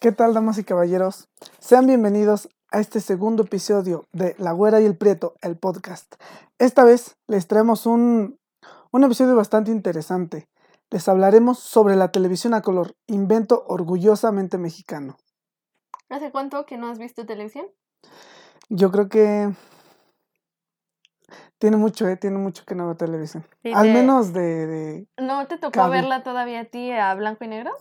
¿Qué tal, damas y caballeros? Sean bienvenidos a este segundo episodio de La Güera y el Prieto, el podcast. Esta vez les traemos un, un episodio bastante interesante. Les hablaremos sobre la televisión a color, invento orgullosamente mexicano. ¿Hace cuánto que no has visto televisión? Yo creo que tiene mucho, ¿eh? Tiene mucho que no veo televisión. Sí, Al menos de, de ¿No te tocó Cable. verla todavía a ti a blanco y negro?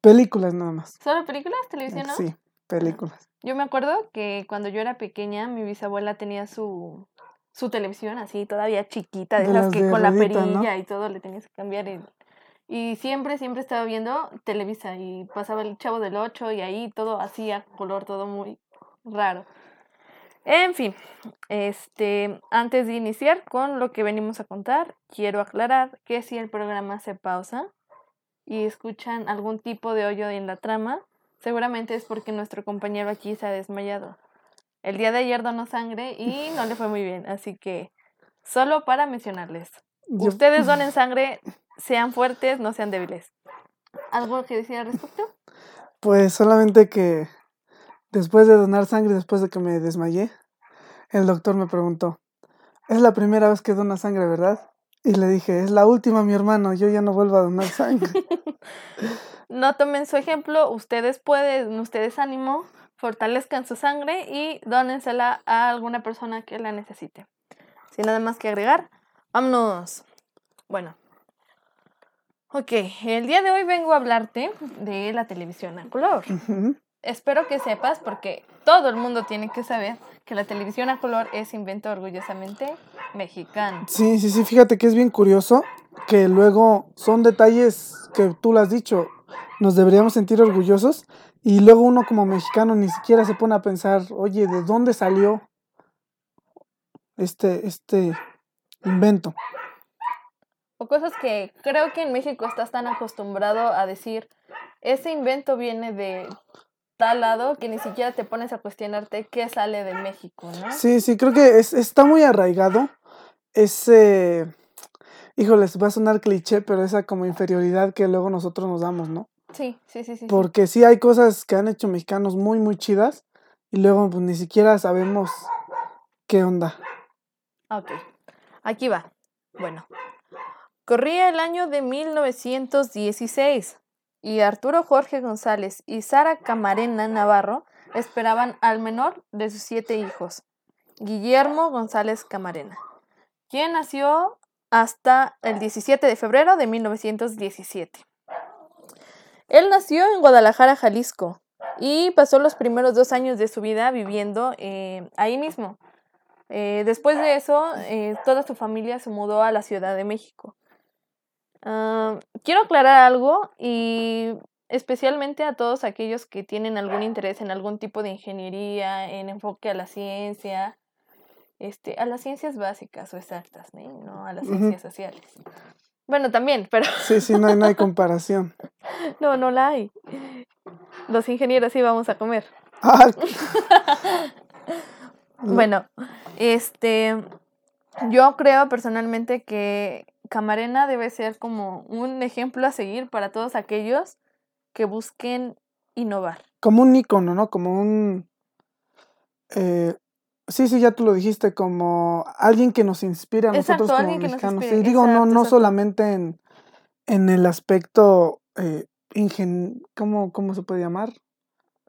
Películas nada más. ¿Solo películas? ¿Televisión no? Sí, películas. Yo me acuerdo que cuando yo era pequeña, mi bisabuela tenía su, su televisión así, todavía chiquita, de, De esas las que de con la perilla ¿no? y todo le tenías que cambiar. el- Y siempre, siempre estaba viendo Televisa y pasaba el Chavo del 8 y ahí todo así a color, todo muy raro. En fin, este, antes de iniciar con lo que venimos a contar, quiero aclarar que si el programa se pausa y escuchan algún tipo de hoyo en la trama, seguramente es porque nuestro compañero aquí se ha desmayado. El día de ayer donó sangre y no le fue muy bien, así que solo para mencionarles. Yo- Ustedes donen sangre, sean fuertes, no sean débiles. ¿Algo que decir al respecto? Pues solamente que después de donar sangre, después de que me desmayé, el doctor me preguntó, es la primera vez que dona sangre, ¿verdad? Y le dije, es la última, mi hermano, yo ya no vuelvo a donar sangre. No tomen su ejemplo, ustedes pueden, ustedes ánimo, fortalezcan su sangre y dónensela a alguna persona que la necesite. Sin nada más que agregar, vámonos. Bueno, ok, el día de hoy vengo a hablarte de la televisión a color. Espero que sepas, porque todo el mundo tiene que saber que la televisión a color es invento orgullosamente mexicano. sí, sí, sí, fíjate que es bien curioso que luego son detalles que tú lo has dicho, nos deberíamos sentir orgullosos y luego uno como mexicano ni siquiera se pone a pensar, oye, ¿de dónde salió este, este invento? O cosas que creo que en México estás tan acostumbrado a decir, ese invento viene de tal lado que ni siquiera te pones a cuestionarte qué sale de México, ¿no? Sí, sí, creo que es, está muy arraigado ese, híjoles, va a sonar cliché, pero esa como inferioridad que luego nosotros nos damos, ¿no? Sí, sí, sí, sí. Porque sí hay cosas que han hecho mexicanos muy, muy chidas y luego pues ni siquiera sabemos qué onda. Ok, aquí va. Bueno, corría el año de 1916 y Arturo Jorge González y Sara Camarena Navarro esperaban al menor de sus siete hijos, Guillermo González Camarena, quien nació hasta el 17 de febrero de 1917. Él nació en Guadalajara, Jalisco, y pasó los primeros dos años de su vida viviendo eh, ahí mismo. Eh, después de eso, eh, toda su familia se mudó a la Ciudad de México. Ah, quiero aclarar algo y especialmente a todos aquellos que tienen algún interés en algún tipo de ingeniería, en enfoque a la ciencia, este, a las ciencias básicas o exactas, ¿no? no a las ciencias sociales. Bueno, también, pero Sí, sí, no hay, no hay comparación. no, no la hay. Los ingenieros sí vamos a comer. Ah, Bueno, este, yo creo personalmente que Camarena debe ser como un ejemplo a seguir para todos aquellos que busquen innovar. como un ícono, ¿no? Como un... eh, sí, sí, ya tú lo dijiste, como alguien que nos inspira a Exacto, nosotros como mexicanos. Y digo, no, exacto, no exacto. solamente en, en el aspecto, eh, ingen ¿cómo, ¿cómo se puede llamar?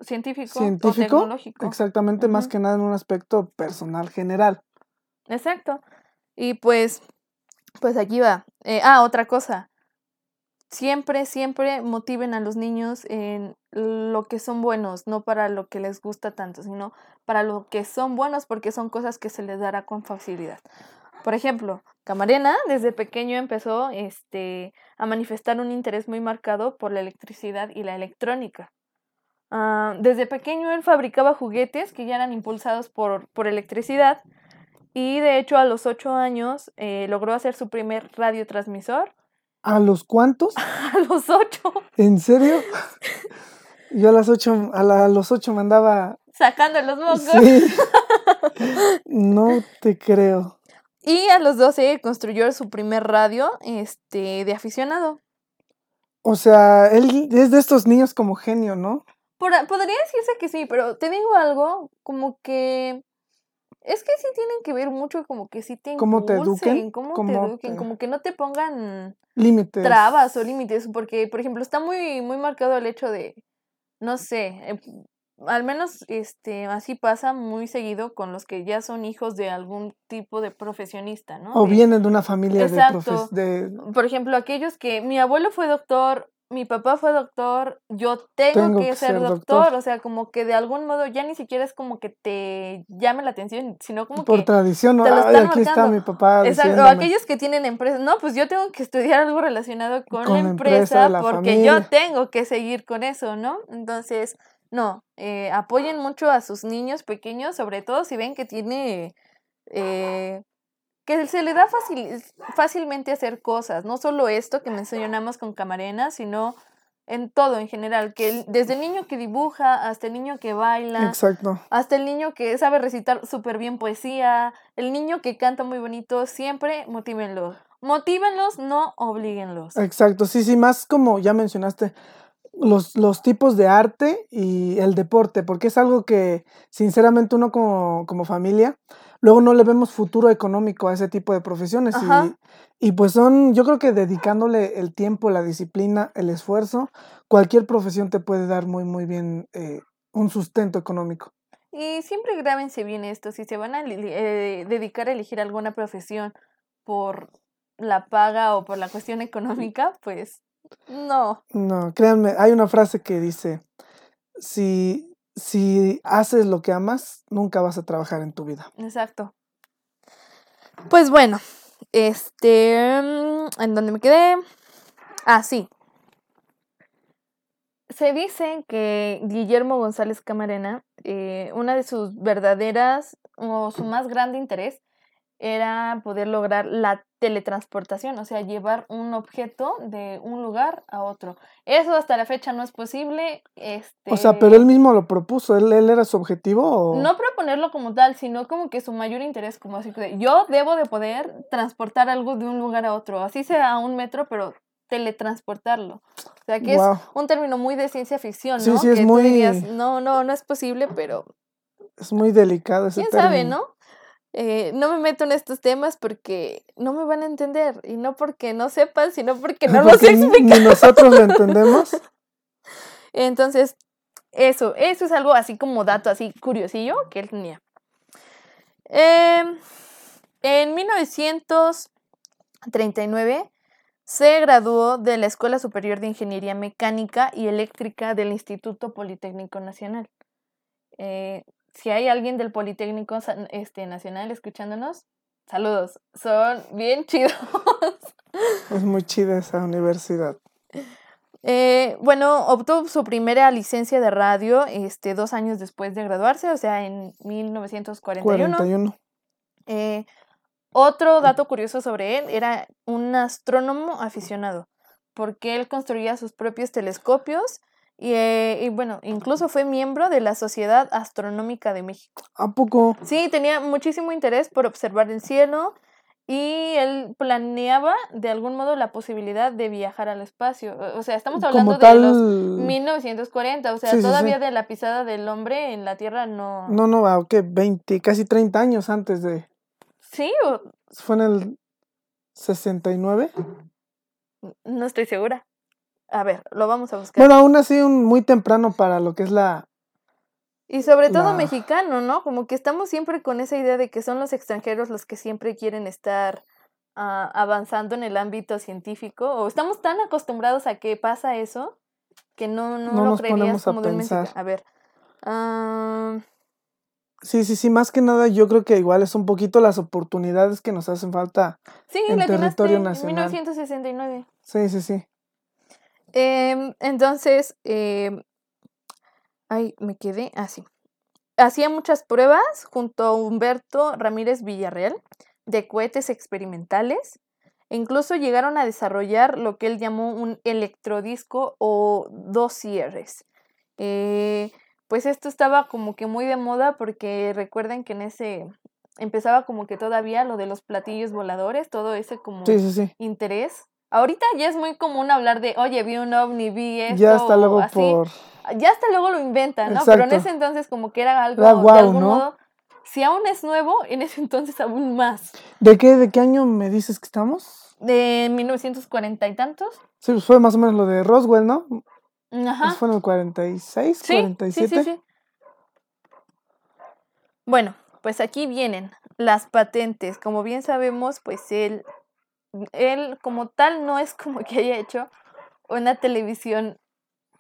Científico, o Científico, tecnológico. exactamente, más que nada en un aspecto personal general. Exacto. Y pues, pues aquí va. Eh, ah, otra cosa. Siempre, siempre motiven a los niños en lo que son buenos, no para lo que les gusta tanto, sino para lo que son buenos porque son cosas que se les dará con facilidad. Por ejemplo, Camarena desde pequeño empezó este, a manifestar un interés muy marcado por la electricidad y la electrónica. Ah, desde pequeño él fabricaba juguetes que ya eran impulsados por, por electricidad y de hecho a los ocho años eh, logró hacer su primer radiotransmisor. ¿A los cuántos? A los ocho, ¿En serio? Yo a las ocho, a, la- a los ocho me andaba... sacando los mocos. Sí. No te creo. Y a los 12 construyó su primer radio este, de aficionado. O sea, él es de estos niños como genio, ¿no? Por- podría decirse que sí, pero te digo algo, como que es que sí tienen que ver mucho, como que sí te ¿Cómo te eduquen? cómo te ¿Cómo eduquen, te- como que no te pongan Límites. trabas o límites, porque, por ejemplo, está muy, muy marcado el hecho de, no sé, eh, al menos este así pasa muy seguido con los que ya son hijos de algún tipo de profesionista, ¿no? O De- vienen de una familia de, Exacto. profes- de por ejemplo, aquellos que mi abuelo fue doctor, mi papá fue doctor, yo tengo, Tengo que, que ser ser doctor. doctor. o sea, como que de algún modo ya ni siquiera es como que te llame la atención, sino como por que tradición. ¿no? te lo Ay, están aquí está mi papá Exacto, aquellos que tienen empresas, no, pues yo tengo que estudiar algo relacionado con, Con la empresa empresa de la porque yo tengo que seguir con eso, ¿no? Entonces, no, eh, apoyen mucho a sus niños pequeños, sobre todo si ven que tiene, eh, que se le da fácil, fácilmente hacer cosas, no solo esto que mencionamos con Camarena, sino en todo en general, que desde el niño que dibuja hasta el niño que baila, Exacto. hasta el niño que sabe recitar súper bien poesía, el niño que canta muy bonito, siempre motívenlos. Motívenlos, no oblíguenlos. Exacto. Sí, sí, más como ya mencionaste, los, los tipos de arte y el deporte, porque es algo que sinceramente uno como, como familia, luego no le vemos futuro económico a ese tipo de profesiones. Y, y pues son, yo creo que dedicándole el tiempo, la disciplina, el esfuerzo, cualquier profesión te puede dar muy, muy bien eh, un sustento económico. Y siempre grábense bien esto, si se van a eh, dedicar a elegir alguna profesión por la paga o por la cuestión económica, pues no. No, créanme, hay una frase que dice, si, si haces lo que amas, nunca vas a trabajar en tu vida. Exacto. Pues bueno, este, mm, ¿en dónde me quedé? Ah, sí. Se dice que Guillermo González Camarena, eh, una de sus verdaderas o su más grande interés era poder lograr la teletransportación, o sea, llevar un objeto de un lugar a otro. Eso hasta la fecha no es posible. Este, O sea, pero él mismo lo propuso, él, él era su objetivo o... no proponerlo como tal, sino como que su mayor interés, como así que yo debo de poder transportar algo de un lugar a otro, así sea a un metro, pero teletransportarlo. O sea, que es un término muy de ciencia ficción, Sí, ¿no? sí, es que muy- tú dirías, no, no, no es posible, pero Es muy delicado ese quién sabe. ¿no? Eh, no me meto en estos temas porque no me van a entender, y no porque no sepan, sino porque no los Porque ni- explican. Ni nosotros lo entendemos. Entonces, eso, eso es algo así como dato, así curiosillo que él tenía. Em, en 1939 se graduó de la Escuela Superior de Ingeniería Mecánica y Eléctrica del Instituto Politécnico Nacional. Eh, si hay alguien del Politécnico este, Nacional escuchándonos, saludos, son bien chidos. Es muy chida esa universidad. Eh, bueno, obtuvo su primera licencia de radio este, dos años después de graduarse, o sea, en 1941. 41. Eh, otro dato curioso sobre él era un astrónomo aficionado, porque él construía sus propios telescopios y, eh, y, bueno, incluso fue miembro de la Sociedad Astronómica de México. ¿A poco? Sí, tenía muchísimo interés por observar el cielo y él planeaba de algún modo la posibilidad de viajar al espacio. O sea, estamos hablando Como tal... de los 1940, o sea, Sí, sí, sí. todavía de la pisada del hombre en la Tierra no... No, no, ¿a qué? 20, casi 30 años antes de... Sí, o- ¿Fue en el 69? no estoy segura. A ver, lo vamos a buscar. Bueno, aún así un muy temprano para lo que es la... y sobre todo la- mexicano, ¿no? Como que estamos siempre con esa idea de que son los extranjeros los que siempre quieren estar ah, avanzando en el ámbito científico, o estamos tan acostumbrados a que pasa eso que no, no, No lo nos creerías ponemos a como de mexicano. pensar. A ver. ah, Sí, sí, sí, más que nada yo creo que igual es un poquito las oportunidades que nos hacen falta. sí, En territorio en nacional. 1969. Sí, sí, sí. Em, entonces, em, ay, me quedé así. Hacía muchas pruebas junto a Humberto Ramírez Villarreal de cohetes experimentales. e incluso llegaron a desarrollar lo que él llamó un electrodisco o dosieres. Eh, pues esto estaba como que muy de moda porque recuerden que en ese empezaba como que todavía lo de los platillos voladores, todo ese como Sí, sí, sí. interés Ahorita ya es muy común hablar de, oye, vi un ovni, vi esto. ya hasta luego así. por... Ya hasta luego lo inventan, ¿no? Pero en ese entonces como que era algo Era de algún ¿no? modo. Si aún es nuevo, en ese entonces aún más. ¿De qué, ¿De qué año me dices que estamos? De 1940 y tantos. Sí, pues fue más o menos lo de Roswell, ¿no? Ajá. Pues fue en el 46, Sí, 47. sí, sí, sí. Bueno, pues aquí vienen las patentes. Como bien sabemos, pues él, él como tal no es como que haya hecho una televisión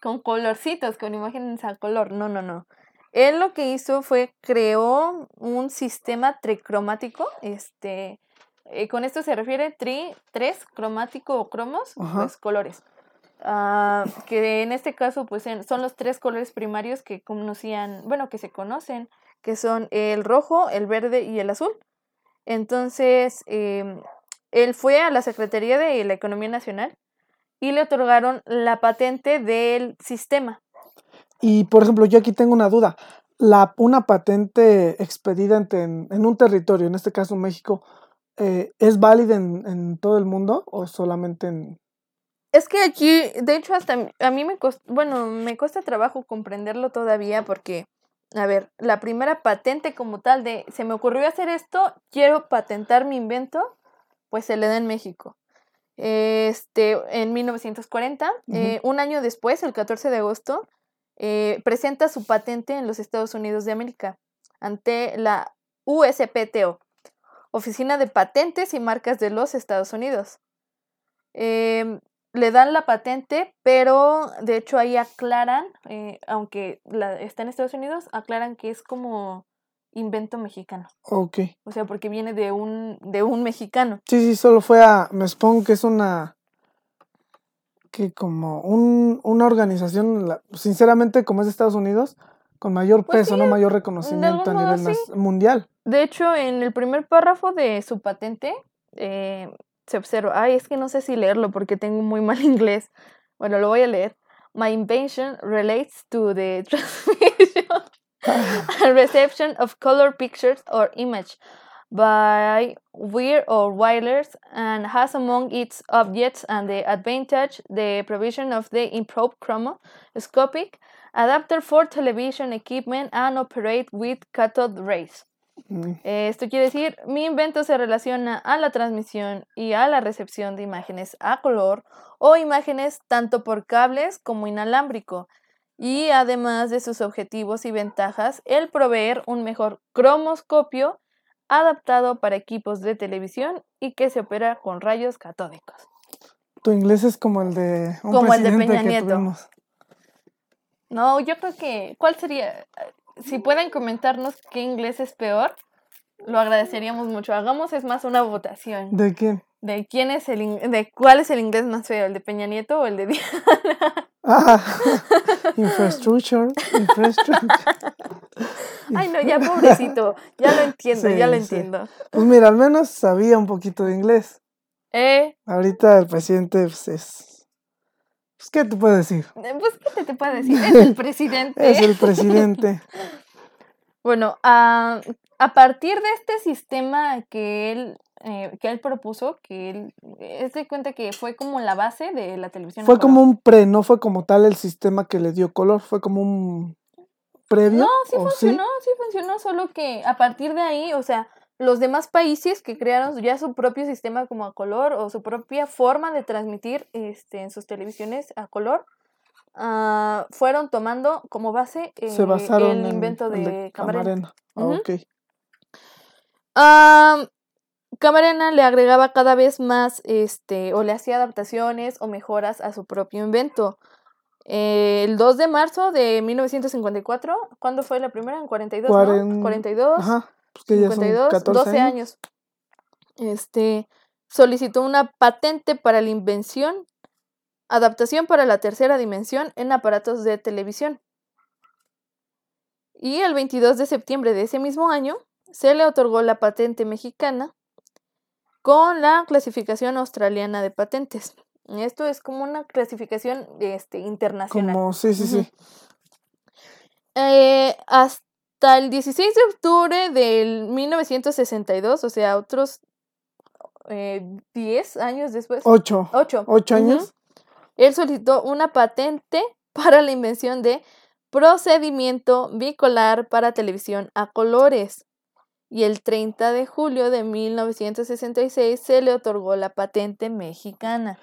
con colorcitos, con imágenes a color. No, no, no. Él lo que hizo fue creó un sistema tricromático. Este, eh, con esto se refiere tri, tres, cromático o cromos, Ajá. pues colores. Ah, que en este caso pues son los tres colores primarios que conocían, bueno, que se conocen, que son el rojo, el verde y el azul. Entonces, em, él fue a la Secretaría de la Economía Nacional y le otorgaron la patente del sistema. Y por ejemplo, yo aquí tengo una duda. La, una patente expedida en, en un territorio, en este caso México, eh, ¿es válida en, en todo el mundo o solamente en... Es que aquí, de hecho, hasta a mí me bueno, me cuesta trabajo comprenderlo todavía porque, a ver, la primera patente como tal de se me ocurrió hacer esto, quiero patentar mi invento, pues se le da en México. Este, en 1940, eh, un año después, el 14 de agosto, eh, presenta su patente en los Estados Unidos de América ante la USPTO, Oficina de Patentes y Marcas de los Estados Unidos. Em, le dan la patente, pero de hecho ahí aclaran, eh, aunque la, está en Estados Unidos, aclaran que es como invento mexicano. Ok. O sea, porque viene de un, de un mexicano. Sí, sí, solo fue a... Me supongo que es una... Que como un, una organización, sinceramente, como es de Estados Unidos, con mayor Pues peso, sí, no mayor reconocimiento a modo nivel sí. mundial. De hecho, en el primer párrafo de su patente eh, se observa, ay, es que no sé si leerlo porque tengo muy mal inglés. Bueno, lo voy a leer. My invention relates to the transmission reception of color pictures or image by weird or wireless and has among its objects and the advantage the provision of the improved chromoscopic adapter for television equipment and operate with cathode rays. Mm, Esto quiere decir, mi invento se relaciona a la transmisión y a la recepción de imágenes a color o imágenes tanto por cables como inalámbrico. Y además de sus objetivos y ventajas, el proveer un mejor cromoscopio adaptado para equipos de televisión y que se opera con rayos catódicos. Tu inglés es como el de un Como el de Peña Nieto. tuvimos. No, yo creo que, ¿cuál sería? Si pueden comentarnos qué inglés es peor, lo agradeceríamos mucho. Hagamos, es más, una votación. ¿De quién? de quién es el de cuál es el inglés más feo, el de Peña Nieto o el de Diana. Ah, infrastructure, infrastructure. Ay, no, ya pobrecito, ya lo entiendo, ya lo sí. entiendo. Pues mira, al menos sabía un poquito de inglés. Eh, Ahorita el presidente pues, es... Pues, ¿qué te puedo decir? eh, pues, ¿qué te, te puedo decir? Es el presidente. Es el presidente. Bueno, a, a partir de este sistema que él, eh, que él propuso, que él, es de cuenta que fue como la base de la televisión. Fue como un pre, no fue como tal el sistema que le dio color, fue como un previo. No, sí ¿o funcionó, sí funcionó, solo que a partir de ahí, o sea, los demás países que crearon ya su propio sistema como a color o su propia forma de transmitir este, en sus televisiones a color, ah, fueron tomando como base Se eh, basaron el en invento el de, Camarena. Camarena. Ah. Camarena le agregaba cada vez más, este, o le hacía adaptaciones o mejoras a su propio invento. Eh, el 2 de marzo de 1954, ¿cuándo fue la primera? En 42, Cuaren- ¿no? 42, Ajá, pues que ya son 52, 14 12 años. años. Este, solicitó una patente para la invención, adaptación para la tercera dimensión en aparatos de televisión. Y el 22 de septiembre de ese mismo año se le otorgó la patente mexicana con la clasificación australiana de patentes. Esto es como una clasificación este, internacional. Como, sí, sí, sí. Eh, hasta el 16 de octubre del 1962, o sea, otros eh, 10 años después. Ocho. 8. Ocho años. Él solicitó una patente para la invención de procedimiento bicolar para televisión a colores. Y el 30 de julio de 1966 se le otorgó la patente mexicana.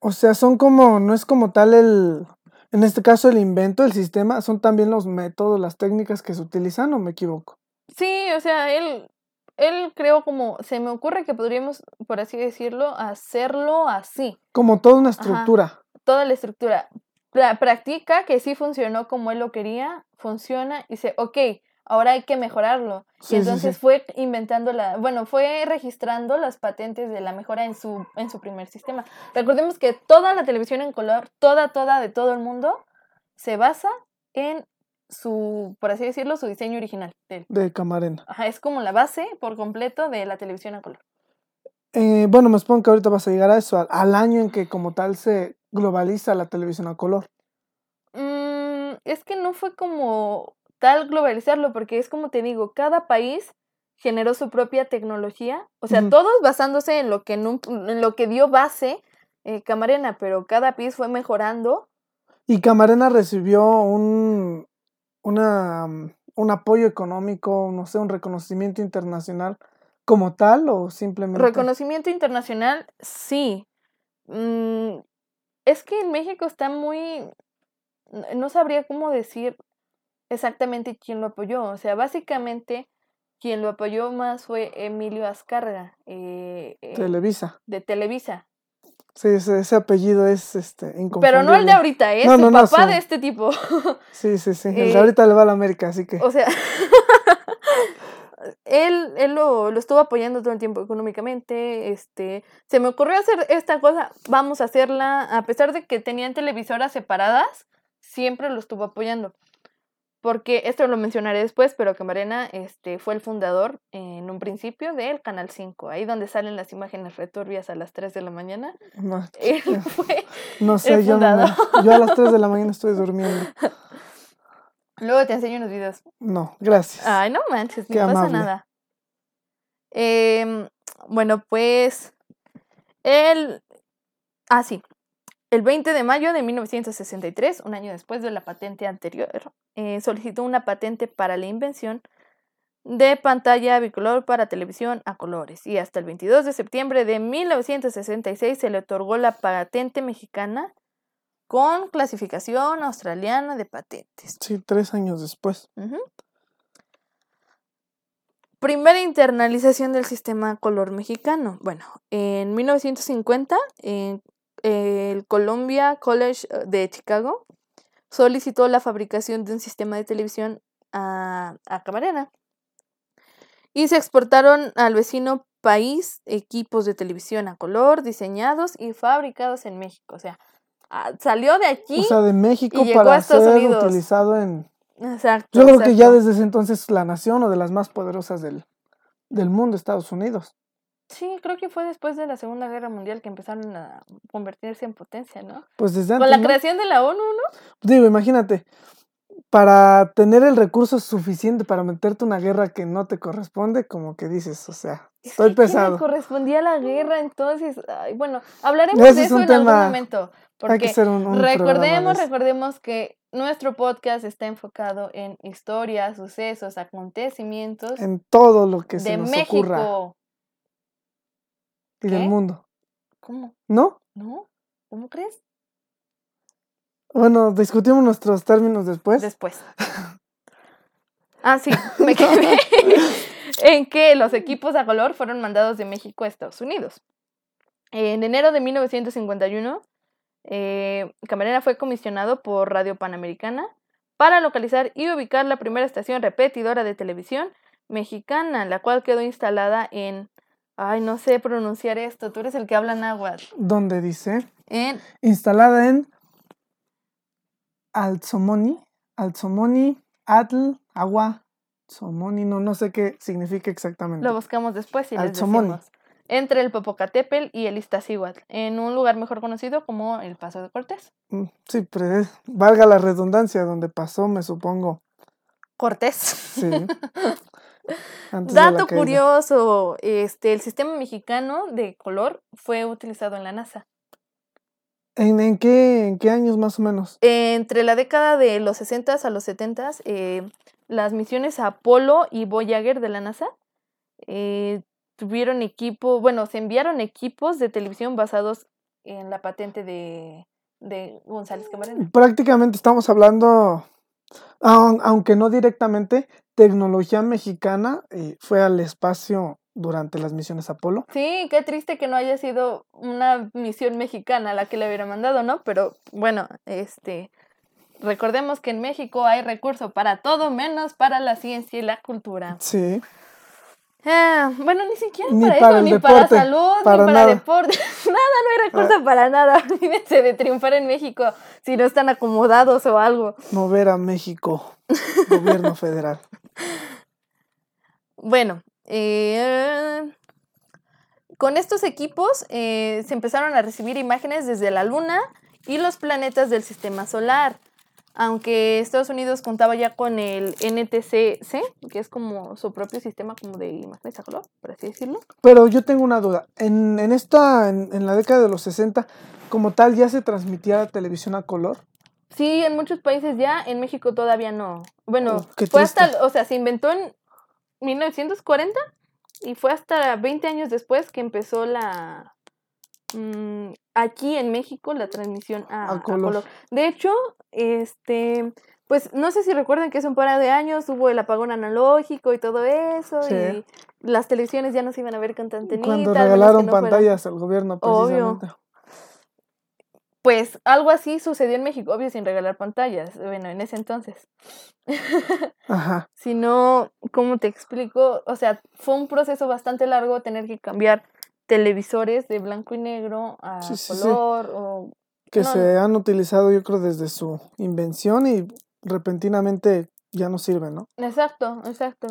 O sea, son como, no es como tal el, en este caso el invento, el sistema, son también los métodos, las técnicas que se utilizan, ¿o me equivoco? Sí, o sea, él, él creo como, se me ocurre que podríamos, por así decirlo, hacerlo así. Como toda una estructura. Toda la estructura. Pra- practica que sí funcionó como él lo quería, funciona y dice, ok, ahora hay que mejorarlo. Sí, y entonces sí. fue inventando la, bueno, fue registrando las patentes de la mejora en su, en su primer sistema. Recordemos que toda la televisión en color, toda, toda, de todo el mundo, se basa en su, por así decirlo, su diseño original. de de Camarena. Ajá, es como la base por completo de la televisión a color. Eh, bueno, me supongo que ahorita vas a llegar a eso, al, al año en que como tal se globaliza la televisión a color. Mm, es que no fue como tal globalizarlo, porque es como te digo, cada país generó su propia tecnología, o sea, todos basándose en lo que, en un- en lo que dio base eh, Camarena, pero cada país fue mejorando. Y Camarena recibió un, una, mm, un apoyo económico, no sé, un reconocimiento internacional como tal o simplemente... Reconocimiento internacional, sí. Mm, es que en México está muy... No sabría cómo decir exactamente quién lo apoyó. O sea, básicamente quien lo apoyó más fue Emilio Azcárraga, eh, eh, Televisa. de Televisa. Sí, ese, ese apellido es este Pero no el de ahorita, es No, su no, no, papá sí. de este tipo. Sí, sí, sí. El Eh, de ahorita le va a la América, así que... O sea, él, él lo, lo estuvo apoyando todo el tiempo económicamente. Este, se me ocurrió hacer esta cosa, vamos a hacerla, a pesar de que tenían televisoras separadas, siempre lo estuvo apoyando. Porque esto lo mencionaré después, pero Camarena este, fue el fundador en un principio del Canal 5, ahí donde salen las imágenes returbias a las 3 de la mañana. No, Él fue no sé, yo, fundador. yo a las 3 de la mañana estoy durmiendo. Luego te enseño unos videos. No, gracias. Ay, no manches, Qué no pasa nada. Em, bueno, pues el... Ah, sí. El 20 de mayo de 1963, un año después de la patente anterior, eh, solicitó una patente para la invención de pantalla bicolor para televisión a colores y hasta el 22 de septiembre de 1966 se le otorgó la patente mexicana con clasificación australiana de patentes. Sí, tres años después. Primera internalización del sistema color mexicano. Bueno, en 1950, en el Columbia College eh, de Chicago solicitó la fabricación de un sistema de televisión a, a Camarena y se exportaron al vecino país equipos de televisión a color diseñados y fabricados en México. O sea, ah, salió de aquí. O sea, de México para ser Unidos. utilizado en... Exacto, Yo creo que ya desde ese entonces la nación o de las más poderosas del, del mundo, Estados Unidos. Sí, creo que fue después de la Segunda Guerra Mundial que empezaron a convertirse en potencia, ¿no? Pues desde Con antes, la ¿no? creación de la ONU, ¿no? Digo, imagínate, para tener el recurso suficiente para meterte una guerra que no te corresponde, como que dices, o sea, Es estoy que ¿quién le pesado. correspondía la guerra, entonces, ay, bueno, hablaremos Ese de es eso en algún momento, Hay que porque hacer un, un recordemos, recordemos que nuestro podcast está enfocado en historias, sucesos, acontecimientos en todo lo que se de nos México. ocurra y del ¿Qué? mundo, ¿Cómo? ¿no? ¿No? ¿Cómo crees? Bueno, discutimos nuestros términos después. Después. Ah, sí, me quedé en que los equipos a color fueron mandados de México a Estados Unidos. En enero de 1951, eh, Camarena fue comisionado por Radio Panamericana para localizar y ubicar la primera estación repetidora de televisión mexicana, la cual quedó instalada en... Ay, no sé pronunciar esto, tú eres el que habla náhuatl. donde dice, En instalada en Alzomoni, Alzomoni, Atl, Agua, Somoni, no, no sé qué significa exactamente. Lo buscamos después y les decimos. Entre el Popocatépetl y el Iztaccíhuatl, en un lugar mejor conocido como el Paso de Cortés. Mm, Sí, pero es- valga la redundancia, donde pasó, me supongo. Cortés. Sí. Antes Dato curioso, este, el sistema mexicano de color fue utilizado en la NASA. ¿En, en qué, ¿En qué años más o menos? Entre la década de los 60 a los 70, eh, las misiones Apolo y Voyager de la NASA eh, tuvieron equipo, bueno, se enviaron equipos de televisión basados en la patente de, de González Camarena. Prácticamente estamos hablando, aunque no directamente, tecnología mexicana eh, fue al espacio durante las misiones Apolo. Sí, qué triste que no haya sido una misión mexicana la que le hubiera mandado, ¿no? Pero bueno, este, recordemos que en México hay recurso para todo menos para la ciencia y la cultura. Sí. Ah, bueno, ni siquiera Ni para, para eso, ni para salud, para ni para nada. Ah. deporte. nada, no hay recurso para nada. Olvídense de triunfar en México si no están acomodados o algo. Mover a México, gobierno federal. Bueno, eh, con estos equipos eh, se empezaron a recibir imágenes desde la Luna y los planetas del sistema solar. Aunque Estados Unidos contaba ya con el NTSC, que es como su propio sistema como de imágenes a color, por así decirlo. Pero yo tengo una duda. En, en esta, en, en la década de los 60, como tal, ya se transmitía la televisión a color. Sí, en muchos países ya, en México todavía no. Bueno, Oh, fue hasta, o sea, se inventó en 1940 y fue hasta 20 años después que empezó la mm, aquí en México la transmisión a, A a color. De hecho, este, pues no sé si recuerdan que hace un par de años hubo el apagón analógico y todo eso Sí. y las televisiones ya no se iban a ver con tanta Cuando regalaron no fueran- pantallas al gobierno, Obvio. precisamente. Pues algo así sucedió en México, obvio sin regalar pantallas, bueno, en ese entonces. Ajá. sino, ¿cómo te explico? O sea, fue un proceso bastante largo tener que cambiar televisores de blanco y negro a Sí, sí, sí. color o Que No, se han utilizado, yo creo, desde su invención y repentinamente ya no sirven, ¿no? exacto, exacto.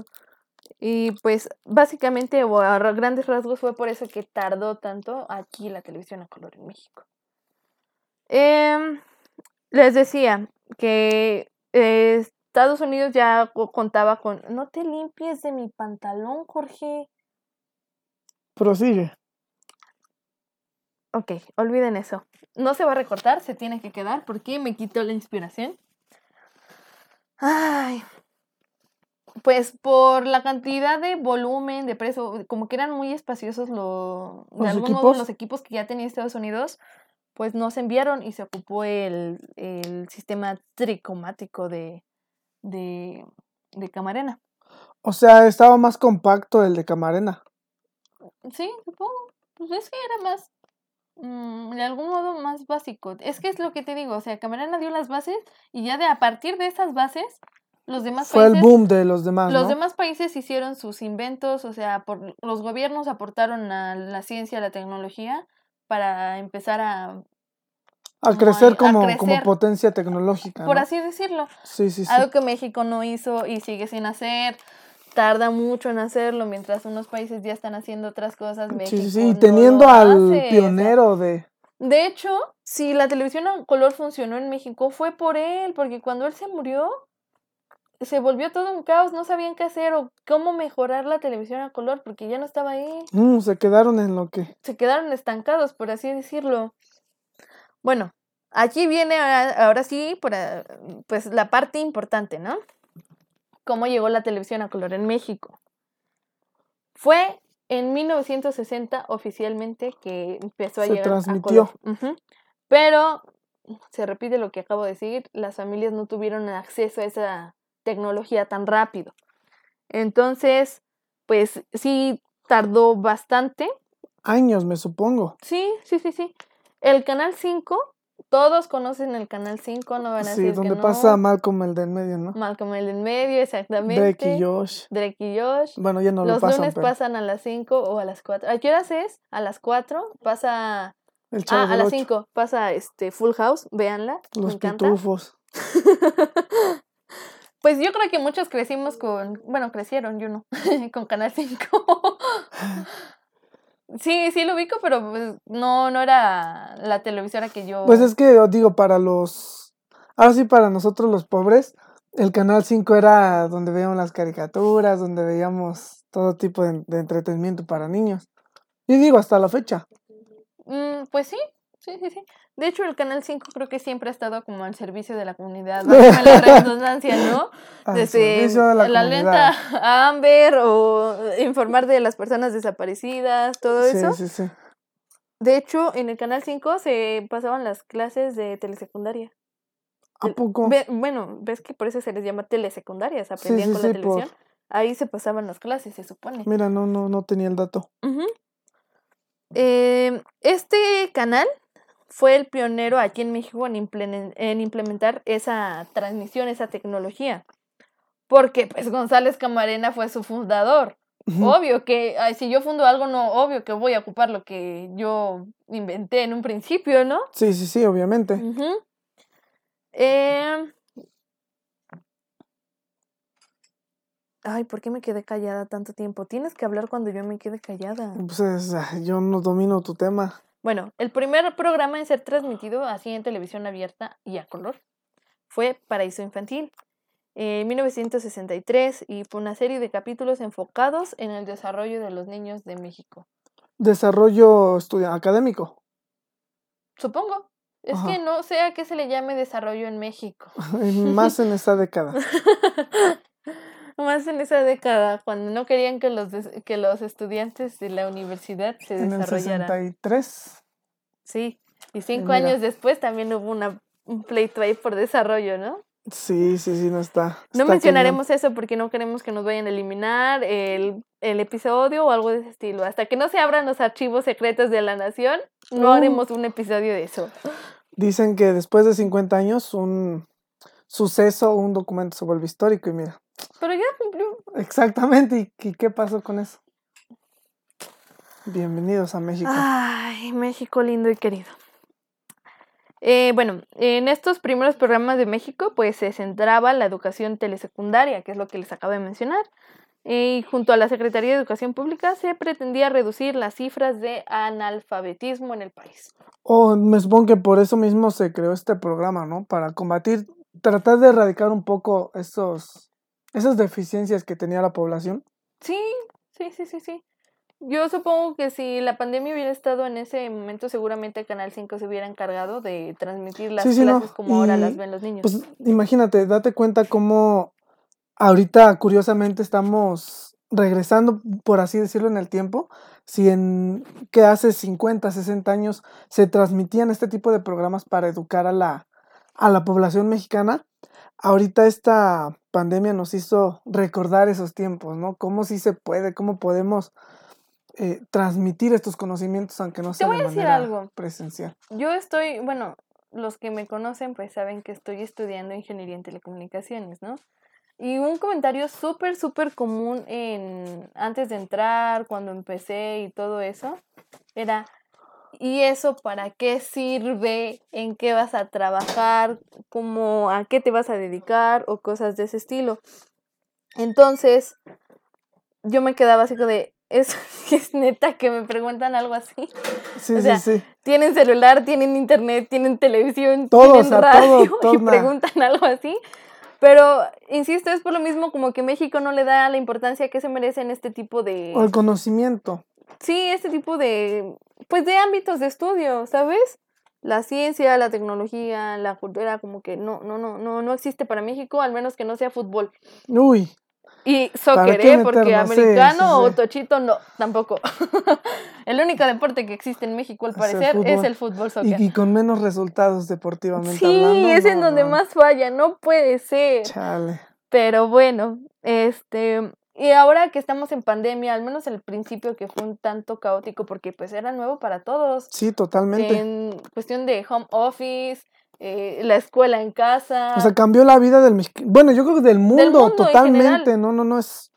Y pues básicamente o a ra- grandes rasgos fue por eso que tardó tanto aquí la televisión a color en México. Em, les decía que eh, Estados Unidos ya co- contaba con no te limpies de mi pantalón, Jorge. Prosigue. Ok, olviden eso. No se va a recortar, se tiene que quedar porque me quitó la inspiración. Ay. Pues por la cantidad de volumen, de precio, como que eran muy espaciosos lo, de ¿Los algún modo equipos? los equipos que ya tenía Estados Unidos, pues no se enviaron y se ocupó el, el sistema tricomático de, de, de Camarena. O sea, estaba más compacto el de Camarena. Sí, supongo. Pues es que era más, mm, de algún modo más básico. Es que es lo que te digo, o sea, Camarena dio las bases y ya de a partir de esas bases, los demás Fue el países, boom de los demás, los ¿no? demás países hicieron sus inventos, o sea, por, los gobiernos aportaron a la ciencia, a la tecnología para empezar a, A como crecer a como, como potencia tecnológica, por ¿no? así decirlo, Sí, sí, sí. algo que México no hizo y sigue sin hacer. Tarda mucho en hacerlo, mientras unos países ya están haciendo otras cosas. México sí, sí. No teniendo al hace, o sea, pionero de... De hecho, si la televisión a color funcionó en México, fue por él, porque cuando él se murió, se volvió todo un caos, no sabían qué hacer o cómo mejorar la televisión a color, porque ya no estaba ahí. Mm, se quedaron en lo que... Se quedaron estancados, por así decirlo. Bueno, aquí viene ahora, ahora sí, para, pues la parte importante, ¿no? ¿Cómo llegó la televisión a color en México? Fue en 1960 oficialmente que empezó a Se llegar a transmitió. color. Ujú. Pero se repite lo que acabo de decir, las familias no tuvieron acceso a esa tecnología tan rápido. Entonces, pues sí tardó bastante. Años, me supongo. Sí, sí, sí, sí. El canal 5, todos conocen el canal 5, no van a Sí, decir donde que pasa no. Malcolm el de en medio, ¿no? Malcolm el en medio, exactamente. Drake y Josh. Drake y Josh. Bueno, ya no lo Los pasan, lunes pero... pasan a las 5 o a las 4. ¿A qué horas es? A las 4 pasa... El chavo Ah, a del las Ocho, 5 pasa este Full House, véanla, me Los encanta. pitufos. Pues yo creo que muchos crecimos con, bueno, crecieron, yo no, con Canal 5. sí, sí lo ubico, pero pues, no, no era la televisora que yo... Pues es que, digo, para los... Ahora sí, para nosotros los pobres, El canal 5 era donde veíamos las caricaturas, donde veíamos todo tipo de, de entretenimiento para niños. Y digo, hasta la fecha. Mm, pues sí, sí, sí, sí. De hecho, el Canal 5 creo que siempre ha estado como al servicio de la comunidad, la redundancia, ¿no? Al Desde servicio de la la lenta a Amber o informar de las personas desaparecidas, todo Sí, eso. sí, sí. De hecho, en el Canal 5 se pasaban las clases de telesecundaria. ¿A poco? Ve- bueno, ves que por eso se les llama telesecundarias, Sí, aprendían sí, con la sí, por- televisión. Ahí se pasaban las clases, se supone. Mira, no, no, no tenía el dato. Em, este canal fue el pionero aquí en México en, implemen- en implementar esa transmisión, esa tecnología. Porque pues González Camarena fue su fundador. Obvio que ay, si yo fundo algo, no, obvio que voy a ocupar lo que yo inventé en un principio, ¿no? Sí, sí, sí, obviamente. Em, Ay, ¿por qué me quedé callada tanto tiempo? Tienes que hablar cuando yo me quede callada. Pues yo no domino tu tema. Bueno, el primer programa en ser transmitido así en televisión abierta y a color fue Paraíso Infantil en 1963 y fue una serie de capítulos enfocados en el desarrollo de los niños de México. Desarrollo académico. Supongo. Es Ajá. que no sé a qué se le llame desarrollo en México. Más en esta década. Más en esa década, cuando no querían que los, que los estudiantes de la universidad se En el desarrollaran. 63. Sí, y cinco mira. años después también hubo una, un pleito ahí por desarrollo, ¿no? Sí, sí, sí, no está. No está mencionaremos eso porque no queremos que nos vayan a eliminar el, el episodio o algo de ese estilo. Hasta que no se abran los archivos secretos de la nación, no Uh. haremos un episodio de eso. Dicen que después de 50 años, un suceso, un documento se vuelve histórico y mira. Pero ya cumplió. Exactamente. ¿Y, qué pasó con eso? Bienvenidos a México. Ay, México lindo y querido. Eh, bueno, en estos primeros programas de México, pues se centraba la educación telesecundaria, que es lo que les acabo de mencionar. Eh, Y junto a la Secretaría de Educación Pública se pretendía reducir las cifras de analfabetismo en el país. O me supongo que por eso mismo se creó este programa, ¿no? Para combatir, tratar de erradicar un poco esos, esas deficiencias que tenía la población. Sí, sí, sí, sí, sí. Yo supongo que si la pandemia hubiera estado en ese momento, seguramente Canal 5 se hubiera encargado de transmitir las Sí, sí, no, clases como ahora las ven los niños. Pues imagínate, date cuenta cómo ahorita curiosamente estamos regresando, por así decirlo, en el tiempo. Si en que hace 50, 60 años se transmitían este tipo de programas para educar a la, a la población mexicana, ahorita esta pandemia nos hizo recordar esos tiempos, ¿no? Cómo sí se puede, cómo podemos eh, transmitir estos conocimientos aunque no sea voy de a decir manera algo. presencial. Yo estoy, bueno, los que me conocen pues saben que estoy estudiando ingeniería en telecomunicaciones, ¿no? Y un comentario súper, súper común en, antes de entrar, cuando empecé y todo eso, era, ¿y eso para qué sirve? ¿En qué vas a trabajar? ¿Cómo, a qué te vas a dedicar? O cosas de ese estilo. Entonces, yo me quedaba así como de, ¿es, es neta que me preguntan algo así? Sí, O sí, sea, sí. tienen celular, tienen internet, tienen televisión, Todo, o tienen radio todo, y preguntan algo así. Pero, insisto, es por lo mismo como que México no le da la importancia que se merece en este tipo de... O el conocimiento. Sí, este tipo de... Pues de ámbitos de estudio, ¿sabes? La ciencia, la tecnología, la cultura, como que no, no, no, no, no existe para México, al menos que no sea fútbol. Uy, Y soccer, ¿eh? Porque? Sí, americano sí, o sí. tochito no, tampoco. el único deporte que existe en México, al Es el parecer, es el fútbol soccer. y, y con menos resultados deportivamente Sí, hablando. es en donde no, más falla, no puede ser. Chale. Pero bueno, este, y ahora que estamos en pandemia, al menos al principio que fue un tanto caótico porque pues era nuevo para todos, Sí, totalmente. en cuestión de home office, eh, la escuela en casa, O sea, cambió la vida del mexicano. Bueno, yo creo que del mundo, mundo en totalmente. No, no, no es.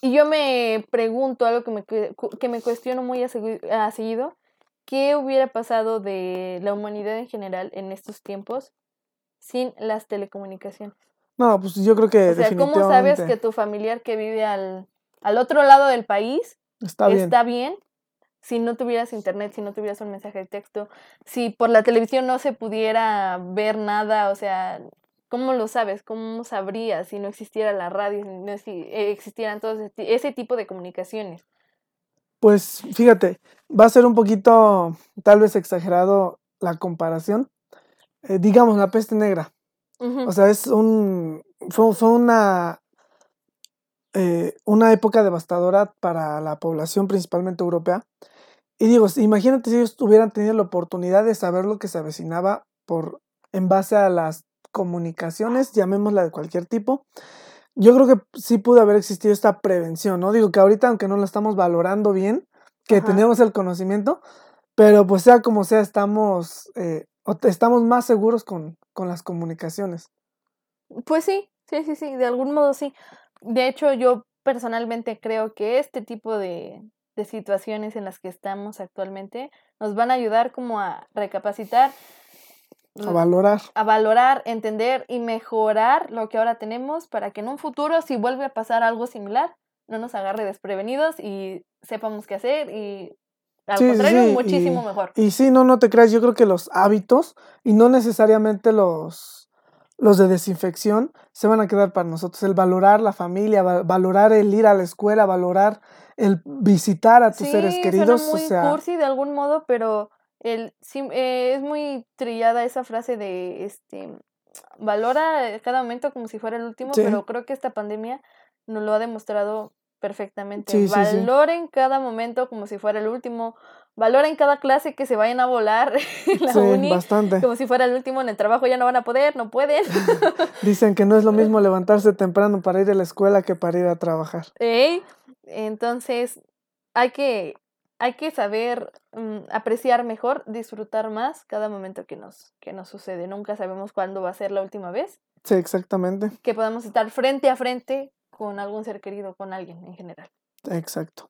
y yo me pregunto algo que me, que me cuestiono muy a a seguido, ¿qué hubiera pasado de la humanidad en general en estos tiempos sin las telecomunicaciones? No, pues yo creo que O sea, ¿cómo sabes que tu familiar que vive al, al otro lado del país está bien. está bien si no tuvieras internet, si no tuvieras un mensaje de texto, si por la televisión no se pudiera ver nada, o sea, ¿Cómo lo sabes? ¿Cómo sabrías si no existiera la radio, si no si existieran todos ese tipo de comunicaciones? Pues fíjate, va a ser un poquito tal vez exagerado la comparación. Eh, digamos, la peste negra. O sea, es un. Fue, fue una. Eh, una época devastadora para la población, principalmente europea. Y digo, imagínate si ellos hubieran tenido la oportunidad de saber lo que se avecinaba por, en base a las comunicaciones, llamémosla de cualquier tipo. Yo creo que sí pudo haber existido esta prevención, ¿no? Digo que ahorita, aunque no la estamos valorando bien, que tenemos el conocimiento, pero pues sea como sea, estamos, eh, estamos más seguros con, con las comunicaciones. Pues sí, sí, sí, sí, de algún modo sí. De hecho, yo personalmente creo que este tipo de, de situaciones en las que estamos actualmente nos van a ayudar como a recapacitar a valorar. A valorar, entender y mejorar lo que ahora tenemos para que en un futuro, si vuelve a pasar algo similar, no nos agarre desprevenidos y sepamos qué hacer y al contrario, muchísimo mejor. Y sí, no, no te creas, yo creo que los hábitos y no necesariamente los, los de desinfección se van a quedar para nosotros. El valorar la familia, valorar el ir a la escuela, valorar el visitar a tus seres queridos. Suena muy o sea, cursi de algún modo, pero el, eh, es muy trillada esa frase de este valora cada momento como si fuera el último, pero creo que esta pandemia nos lo ha demostrado perfectamente. Valoren cada momento como si fuera el último. Valoren cada clase que se vayan a volar en la uni. Bastante. Como si fuera el último en el trabajo, ya no van a poder, no pueden. Dicen que no es lo mismo levantarse temprano para ir a la escuela que para ir a trabajar. Entonces, hay que hay que saber mm, apreciar mejor, disfrutar más cada momento que nos, que nos sucede. Nunca sabemos cuándo va a ser la última vez. Sí, exactamente. Que podamos estar frente a frente con algún ser querido, con alguien en general. Exacto.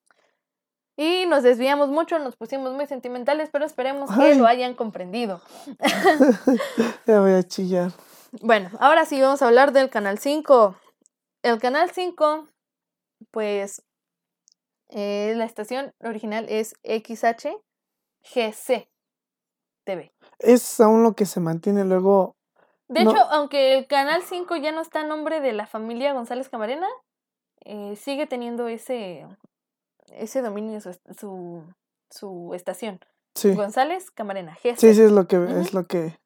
Y nos desviamos mucho, nos pusimos muy sentimentales, pero esperemos que lo hayan comprendido. ya voy a chillar. Bueno, ahora sí vamos a hablar del Canal 5. El Canal 5, pues eh, la estación original es XHGC TV. Es aún lo que se mantiene luego. De hecho, aunque el canal 5 ya no está a nombre de la familia González Camarena, eh, sigue teniendo ese, ese dominio su, su, su estación. Sí. González Camarena. Sí, sí, es lo que, es lo que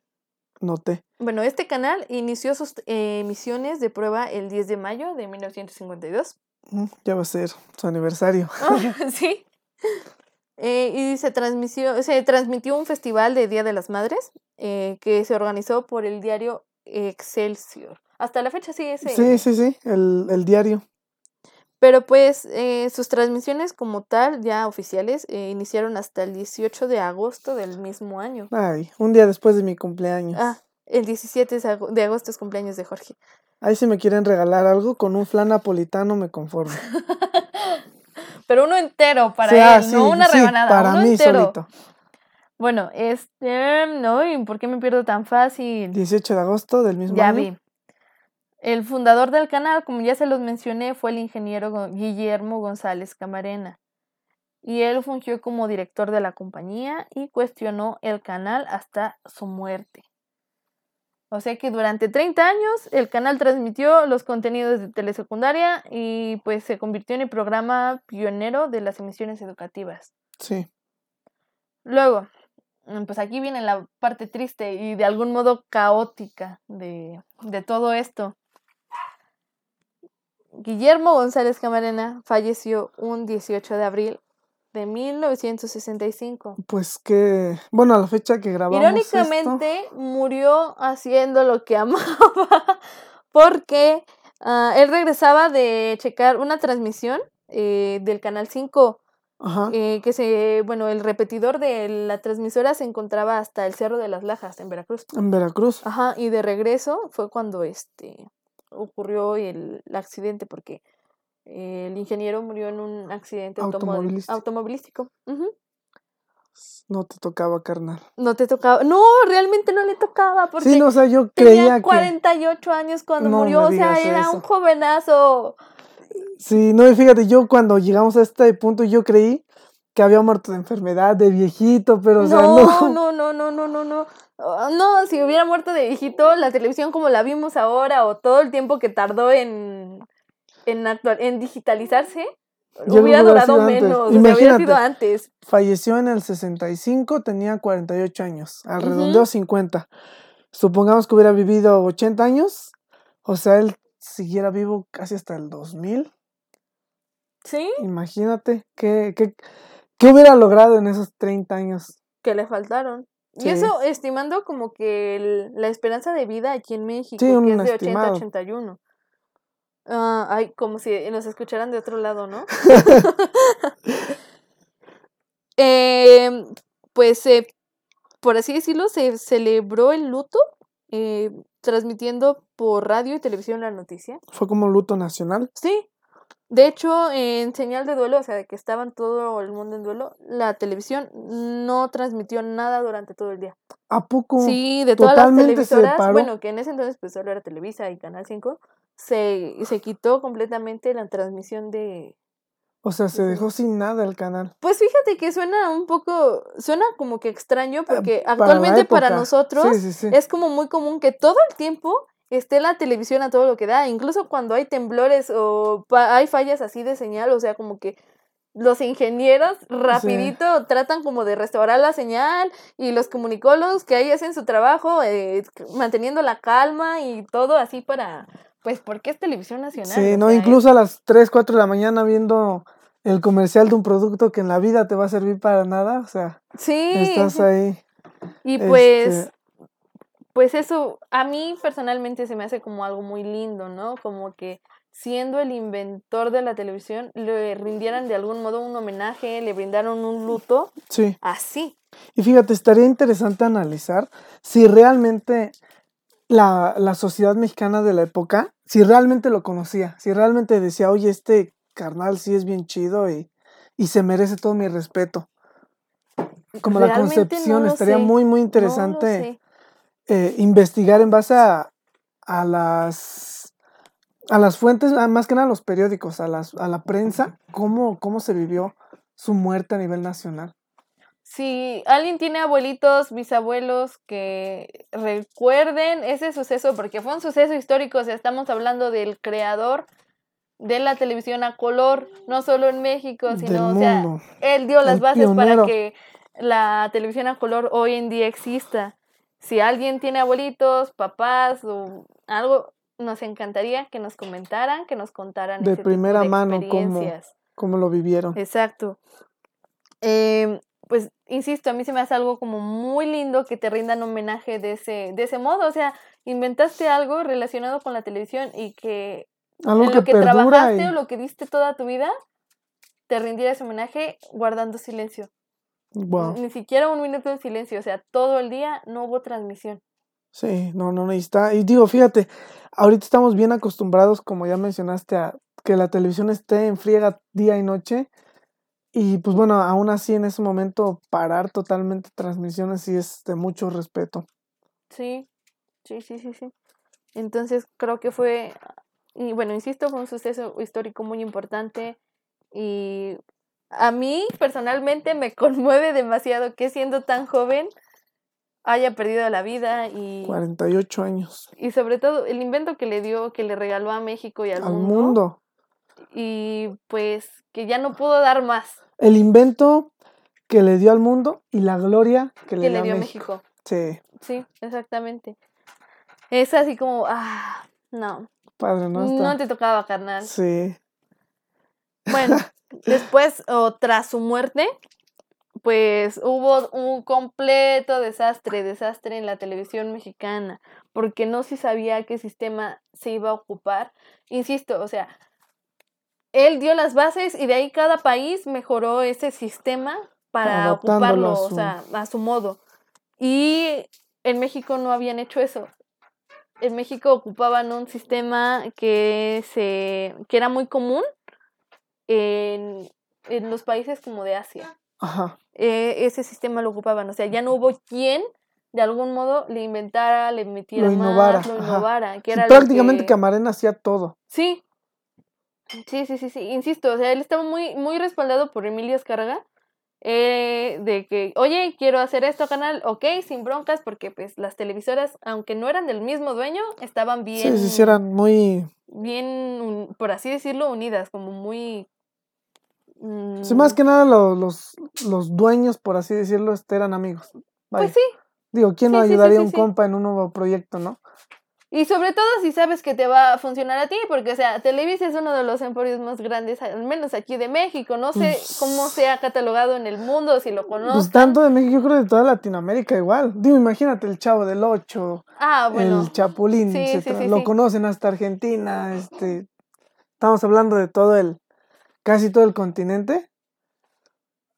noté. Bueno, este canal inició sus eh, emisiones de prueba el 10 de mayo de 1952. Ya va a ser su aniversario. Ah, sí. Eh, y se transmitió, se transmitió un festival de Día de las Madres eh, que se organizó por el diario Excelsior. Hasta la fecha sigue ese. Sí, sí, sí, el, el diario. Pero pues eh, sus transmisiones como tal, ya oficiales, iniciaron hasta el 18 de agosto del mismo año. Ay, un día después de mi cumpleaños. Ah, el 17 de agosto es cumpleaños de Jorge. Ahí si me quieren regalar algo, con un flan napolitano me conformo. Pero uno entero para ah, él, no una rebanada. Para mí solito. Bueno, este, no, ¿y por qué me pierdo tan fácil? 18 de agosto del mismo año. Ya vi. El fundador del canal, como ya se los mencioné, fue el ingeniero Guillermo González Camarena. Y él fungió como director de la compañía y cuestionó el canal hasta su muerte. O sea que durante 30 años el canal transmitió los contenidos de telesecundaria y pues se convirtió en el programa pionero de las emisiones educativas. Sí. Luego, mm, pues aquí viene la parte triste y de algún modo caótica de, de todo esto. Guillermo González Camarena falleció un 18 de abril de 1965. Pues que, bueno, a la fecha que grabamos Irónicamente murió haciendo lo que amaba, porque ah, él regresaba de checar una transmisión eh, del Canal 5. Ajá. Eh, que se, bueno, el repetidor de la transmisora se encontraba hasta el Cerro de las Lajas, en Veracruz. En Veracruz. Ajá, y de regreso fue cuando este ocurrió el accidente, porque el ingeniero murió en un accidente automovilístico. No te tocaba, carnal. No te tocaba. No, realmente no le tocaba. Porque sí, no, o sea, yo creía tenía 48 años cuando murió. O sea, era un jovenazo. Sí, no, y fíjate, yo cuando llegamos a este punto, yo creí que había muerto de enfermedad, de viejito, pero o sea, no. No, no, no, no, no, no. No, si hubiera muerto de viejito, la televisión como la vimos ahora o todo el tiempo que tardó en, en, actual, en digitalizarse, Ya no hubiera durado menos, o sea, hubiera sido antes. Falleció en el 65, tenía 48 años, al redondeo Ujú. 50. Supongamos que hubiera vivido 80 años, o sea, él siguiera vivo casi hasta el 2000. Sí, Imagínate qué, qué, qué hubiera logrado en esos 30 años. que le faltaron. Sí. Y eso estimando como que el- la esperanza de vida aquí en México, Sí, que es de 80 a estimado. 81. Ah, ay, como si nos escucharan de otro lado, ¿no? Em, pues, eh, por así decirlo, se celebró el luto eh, transmitiendo por radio y televisión la noticia. Fue como luto nacional. Sí. De hecho, en señal de duelo, o sea, de que estaban todo el mundo en duelo, la televisión no transmitió nada durante todo el día. ¿A poco? Sí, de todas las totalmente se televisoras, bueno, que en ese entonces pues solo era Televisa y Canal 5, se, se quitó completamente la transmisión de... O sea, se dejó sin nada el canal. Pues fíjate que suena un poco, suena como que extraño porque Ah, Para la actualmente para nosotros Sí, sí, sí. es como muy común que todo el tiempo esté la televisión a todo lo que da, incluso cuando hay temblores o hay fallas así de señal, o sea, como que los ingenieros rapidito tratan como de restaurar la señal y los comunicólogos que ahí hacen su trabajo eh, manteniendo la calma y todo así para, pues porque es televisión nacional. Sí, no, sea, incluso a las 3, 4 de la mañana viendo el comercial de un producto que en la vida te va a servir para nada. O sea, Sí, estás ahí. y pues... este, Pues eso, a mí personalmente se me hace como algo muy lindo, ¿no? Como que siendo el inventor de la televisión, le rindieran de algún modo un homenaje, le brindaron un luto sí. así. Y fíjate, estaría interesante analizar si realmente la, la sociedad mexicana de la época, si realmente lo conocía, si realmente decía, oye, este carnal sí es bien chido y, y se merece todo mi respeto. Como la Realmente concepción, estaría sé, muy, muy interesante eh, investigar en base a, a las a las fuentes, a- más que nada a los periódicos, a las, a la prensa, cómo, cómo se vivió su muerte a nivel nacional. Si alguien tiene abuelitos, bisabuelos que recuerden ese suceso, porque fue un suceso histórico, o sea, estamos hablando del creador de la televisión a color, no solo en México, sino, o sea, él dio las El bases pionero. para que la televisión a color hoy en día exista. Si alguien tiene abuelitos, papás o algo, nos encantaría que nos comentaran, que nos contaran De ese tipo primera de mano cómo- cómo lo vivieron. Exacto. Em, pues insisto, a mí se me hace algo como muy lindo que te rindan homenaje de ese, de ese modo. O sea, inventaste algo relacionado con la televisión y que Algo en que, lo que trabajaste y o lo que diste toda tu vida, te rindiera ese homenaje guardando silencio. wow. Ni siquiera un minuto de silencio. O sea, todo el día no hubo transmisión. Sí, no, no, está. Y digo, fíjate, ahorita estamos bien acostumbrados, como ya mencionaste, a que la televisión esté en friega día y noche. Y pues bueno, aún así en ese momento parar totalmente transmisiones sí es de mucho respeto. Sí, sí, sí, sí, sí. Entonces creo que fue, y bueno, insisto, fue un suceso histórico muy importante y a mí personalmente me conmueve demasiado que siendo tan joven haya perdido la vida y, 48 años. y sobre todo el invento que le dio, que le regaló a México y al, Al mundo, mundo. y pues que ya no pudo dar más El invento que le dio al mundo y la gloria que le que dio, le a dio México. México. Sí, Sí, exactamente. Es así como, ah, no, padre, ¿no? Está- no te tocaba, carnal. Sí, Bueno, después o tras su muerte, pues hubo un completo desastre, desastre en la televisión mexicana, porque no se sabía qué sistema se iba a ocupar. Insisto, o sea, él dio las bases y de ahí cada país mejoró ese sistema para Adaptándolo a ocuparlo, o su- sea, a su modo. Y en México no habían hecho eso. En México ocupaban un sistema que se que era muy común en, en los países como de Asia. ajá. Eh, ese sistema lo ocupaban, o sea, ya no hubo quien de algún modo le inventara, le metiera Lo innovara, más, lo ajá. innovara, que Sí, era lo prácticamente que- Camarena hacía todo. Sí. Sí, sí, sí, sí. Insisto, o sea, él estaba muy, muy respaldado por Emilio Escarga eh, de que, oye, quiero hacer esto canal, ok, sin broncas, porque pues las televisoras, aunque no eran del mismo dueño, estaban bien... Sí, sí, eran muy... Bien, por así decirlo, unidas, como muy... Sí, más mm, que nada los, los, los dueños, por así decirlo, este, eran amigos. Vaya. Pues sí, Digo, ¿quién no sí, sí, ayudaría a sí, un compa en un nuevo proyecto, no? Y sobre todo si sabes que te va a funcionar a ti, porque, o sea, Televisa es uno de los emporios más grandes, al menos aquí de México. No sé Pues- cómo se ha catalogado en el mundo, si lo Pues conozco. tanto de México, yo creo de toda Latinoamérica igual. Digo, imagínate el Chavo del Ocho, Ah, bueno. el Chapulín, Sí, sí, etcétera. sí, lo conocen hasta Argentina, este... Estamos hablando de todo el... casi todo el continente.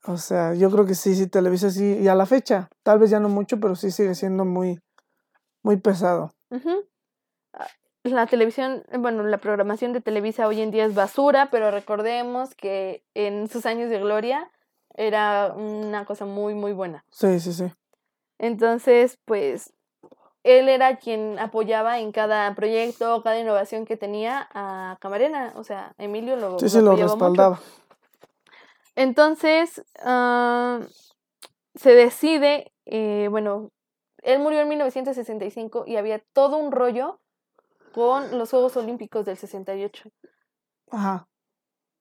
O sea, yo creo que sí, sí, Televisa sí, y a la fecha, tal vez ya no mucho, pero sí sigue siendo muy, muy pesado. Ah, La televisión, bueno, la programación de Televisa hoy en día es basura, pero recordemos que en sus años de gloria era una cosa muy, muy buena. Sí, sí, sí. Entonces, pues, él era quien apoyaba en cada proyecto, cada innovación que tenía a Camarena. O sea, Emilio lo, Sí, sí, lo mucho. respaldaba. Entonces, ah, se decide, eh, bueno, él murió en 1965 y había todo un rollo con los Juegos Olímpicos del 68. Ajá.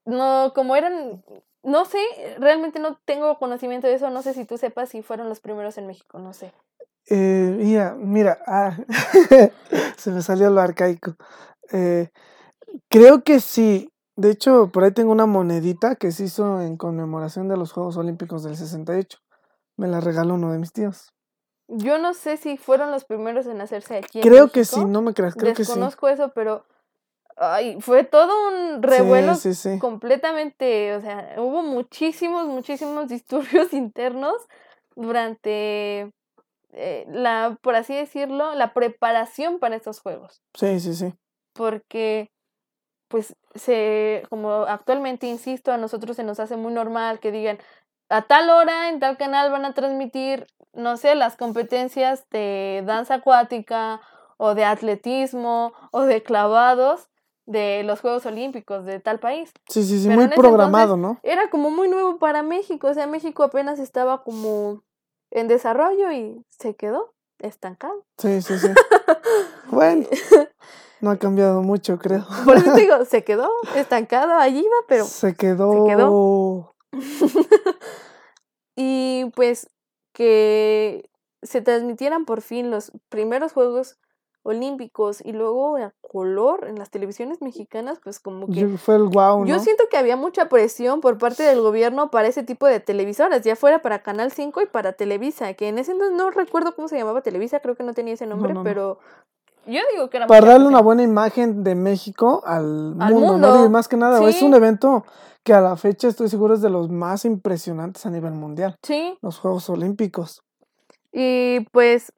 No, como eran, no sé, realmente no tengo conocimiento de eso, no sé si tú sepas si fueron los primeros en México, no sé. Eh, mira, mira, ah, se me salió lo arcaico. Eh, creo que sí. De hecho, por ahí tengo una monedita que se hizo en conmemoración de los Juegos Olímpicos del 68. Me la regaló uno de mis tíos. Yo no sé si fueron los primeros en hacerse aquí en Creo que sí, no me creas, creo que sí. Eso, pero ay, fue todo un revuelo Sí, sí, sí. completamente, o sea, hubo muchísimos, muchísimos disturbios internos durante eh, la, por así decirlo, la preparación para estos juegos, Sí, sí, sí. porque pues se, como actualmente insisto, a nosotros se nos hace muy normal que digan a tal hora en tal canal van a transmitir, no sé, las competencias de danza acuática o de atletismo o de clavados de los Juegos Olímpicos de tal país. Sí, sí, sí, Pero muy programado, ¿no? Era como muy nuevo para México, o sea, México apenas estaba como en desarrollo y se quedó estancado. Sí, sí, sí. Bueno, no ha cambiado mucho, creo. Por eso te digo, se quedó estancado, allí iba, pero Se quedó. y pues que se transmitieran por fin los primeros Juegos Olímpicos y luego a color en las televisiones mexicanas, pues como que Yo- Fue el wow, yo siento que había mucha presión por parte del gobierno para ese tipo de televisoras, ya fuera para Canal 5 y para Televisa, que en ese entonces no recuerdo cómo se llamaba Televisa, creo que no tenía ese nombre, no, no. pero yo digo que era Para darle una buena imagen de México al, Al mundo, mundo, ¿no? Y más que nada, es un evento que a la fecha estoy seguro es de los más impresionantes a nivel mundial, Sí, los Juegos Olímpicos. y pues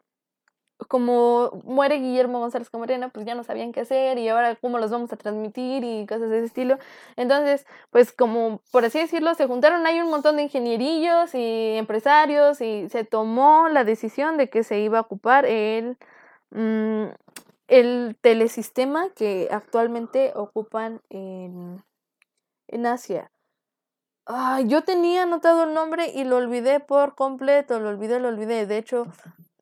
como muere Guillermo González Camarena, pues ya no sabían qué hacer y ahora cómo los vamos a transmitir y cosas de ese estilo. Entonces, pues como por así decirlo, se juntaron ahí un montón de ingenierillos y empresarios y se tomó la decisión de que se iba a ocupar el, mm, el telesistema que actualmente ocupan en, en Asia. Ay, yo tenía anotado el nombre y lo olvidé por completo, lo olvidé, lo olvidé. De hecho,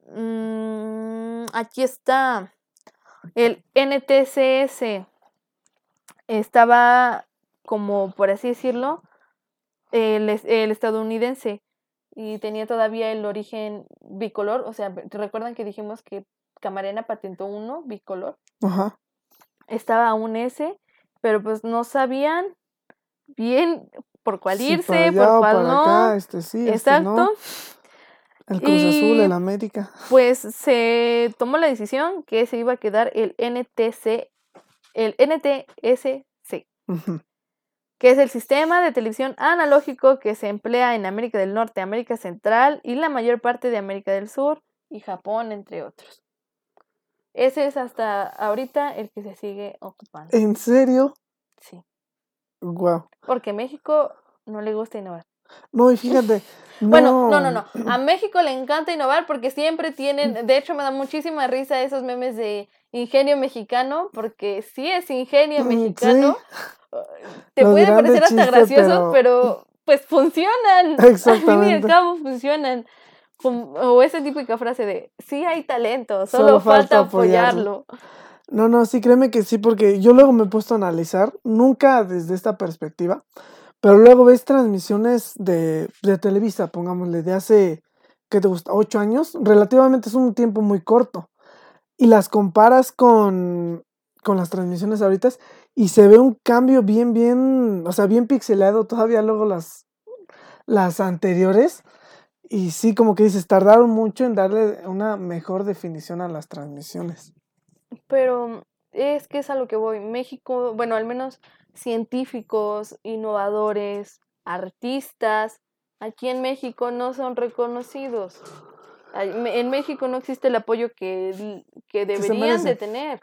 mm, aquí está el NTCS. Estaba como, por así decirlo, el, el estadounidense y tenía todavía el origen bicolor. O sea, ¿recuerdan que dijimos que Camarena patentó uno bicolor? Ajá. Estaba aún ese, pero pues no sabían bien por cuál Sí, irse, para por allá cuál para no. acá, este sí, este Exacto. no. El Cruz Azul, el América. Pues se tomó la decisión que se iba a quedar el NTC, el NTSC, que es el sistema de televisión analógico que se emplea en América del Norte, América Central y la mayor parte de América del Sur y Japón, entre otros. Ese es hasta ahorita el que se sigue ocupando. ¿En serio? Sí. Wow. Porque México no le gusta innovar. No, y fíjate. Bueno, no, no, no. A México le encanta innovar porque siempre Mm. tienen, de hecho me da muchísima risa esos memes de ingenio mexicano, porque sí es ingenio Mm, mexicano. sí. Te puede parecer hasta gracioso, pero... pues funcionan. Al fin y al Exactamente. cabo funcionan. O esa típica frase de, sí hay talento, solo, Solo falta, falta apoyarlo". apoyarlo. No, no, sí, créeme que sí, porque yo luego me he puesto a analizar, nunca desde esta perspectiva, pero luego ves transmisiones de, de Televisa, pongámosle, de hace, ¿qué te gusta? Ocho años, relativamente es un tiempo muy corto, y las comparas con, con las transmisiones ahorita y se ve un cambio bien, bien, o sea, bien pixelado todavía luego las, las anteriores, y sí, como que dices, tardaron mucho en darle una mejor definición a las transmisiones. Pero es que es a lo que voy. México, bueno, al menos científicos, innovadores, artistas, aquí en México no son reconocidos. En México no existe el apoyo que, que deberían de tener.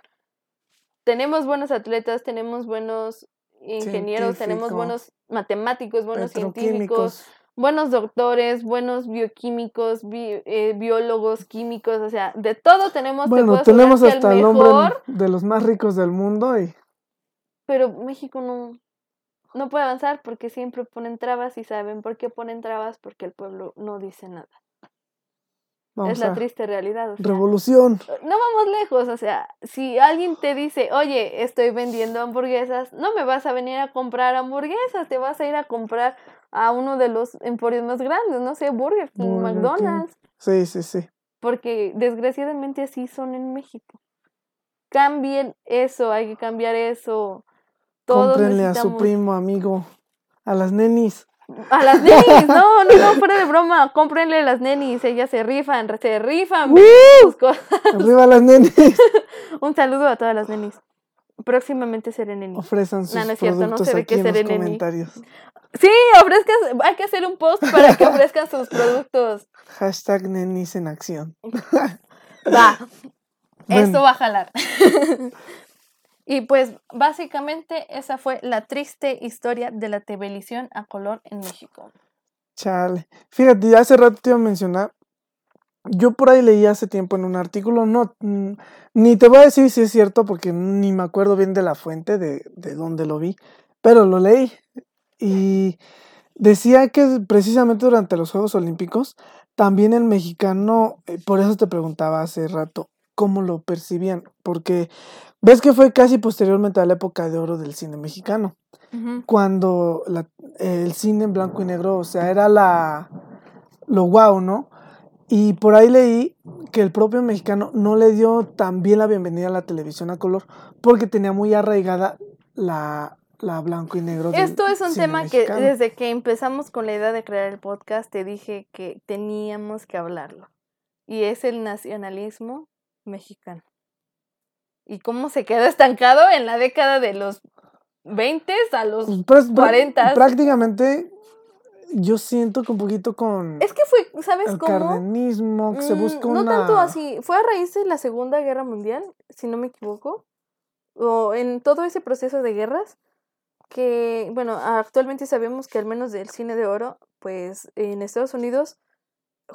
Tenemos buenos atletas, tenemos buenos ingenieros, tenemos buenos matemáticos, buenos científicos. Buenos doctores, buenos bioquímicos, bi- eh, biólogos, químicos, o sea, de todo tenemos. te Bueno, tenemos el hasta el hombre mejor, de los más ricos del mundo y pero México no, no puede avanzar porque siempre ponen trabas y saben por qué ponen trabas porque el pueblo no dice nada. Vamos es la triste realidad. o sea, revolución. no vamos lejos, o sea, si alguien te dice, oye, estoy vendiendo hamburguesas, no me vas a venir a comprar hamburguesas, te vas a ir a comprar a uno de los emporios más grandes, no sé, Burger King, Burger King. McDonald's, Sí, sí, sí. porque desgraciadamente así son en México. Cambien eso, hay que cambiar eso. Todos Cómprenle a su primo, amigo, a las nenis. A las nenis, no, no, no, fuera de broma, cómprenle a las nenis, ellas se rifan, se rifan. Sus cosas. Arriba las nenis. Un saludo a todas las nenis. Próximamente seré neni. Ofrezcan sus No, no es cierto, no en los seré neni. comentarios. Sí, ofrezcan, hay que hacer un post para que ofrezcan sus productos. Hashtag nenis en acción. Va, Bueno. esto va a jalar. Y pues básicamente esa fue la triste historia de la televisión a color en México. Chale. Fíjate, hace rato te iba a mencionar. Yo por ahí leí hace tiempo en un artículo, no, ni te voy a decir si es cierto porque ni me acuerdo bien de la fuente de, de dónde lo vi, pero lo leí y decía que precisamente durante los Juegos Olímpicos también el mexicano, eh, por eso te preguntaba hace rato, cómo lo percibían, porque ves que fue casi posteriormente a la época de oro del cine mexicano cuando la- el cine en blanco y negro, o sea, era la lo guau, ¿no? Y por ahí leí que el propio mexicano no le dio tan bien la bienvenida a la televisión a color porque tenía muy arraigada la, la blanco y negro. Esto es un tema que desde que empezamos con la idea de crear el podcast te dije que teníamos que hablarlo. Y es el nacionalismo mexicano. Y cómo se quedó estancado en la década de los 20 a los... Pues, prá- prá- 40s. Prácticamente yo siento que un poquito con Es que fue, ¿sabes el cómo? cardenismo, que se Mm, busca no una... tanto así. Fue a raíz de la Segunda Guerra Mundial, si no me equivoco. O en todo ese proceso de guerras. Que, bueno, actualmente sabemos que al menos del cine de oro, pues en Estados Unidos,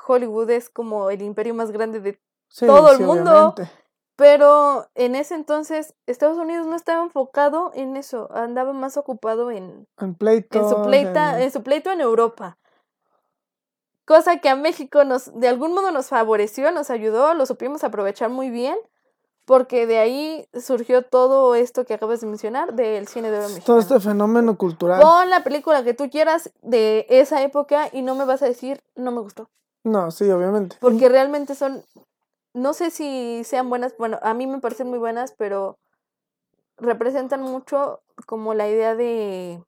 Hollywood es como el imperio más grande de Sí, todo el sí, mundo. obviamente. Pero en ese entonces Estados Unidos no estaba enfocado en eso, andaba más ocupado en, En pleitos, en su pleita, en- en su pleito en Europa. Cosa que a México nos, de algún modo nos favoreció, nos ayudó, lo supimos aprovechar muy bien, porque de ahí surgió todo esto que acabas de mencionar del cine de oro todo este fenómeno cultural. Pon la película que tú quieras de esa época y no me vas a decir, no me gustó. No, sí, obviamente. Porque realmente son, no sé si sean buenas, bueno, a mí me parecen muy buenas, pero representan mucho como la idea de,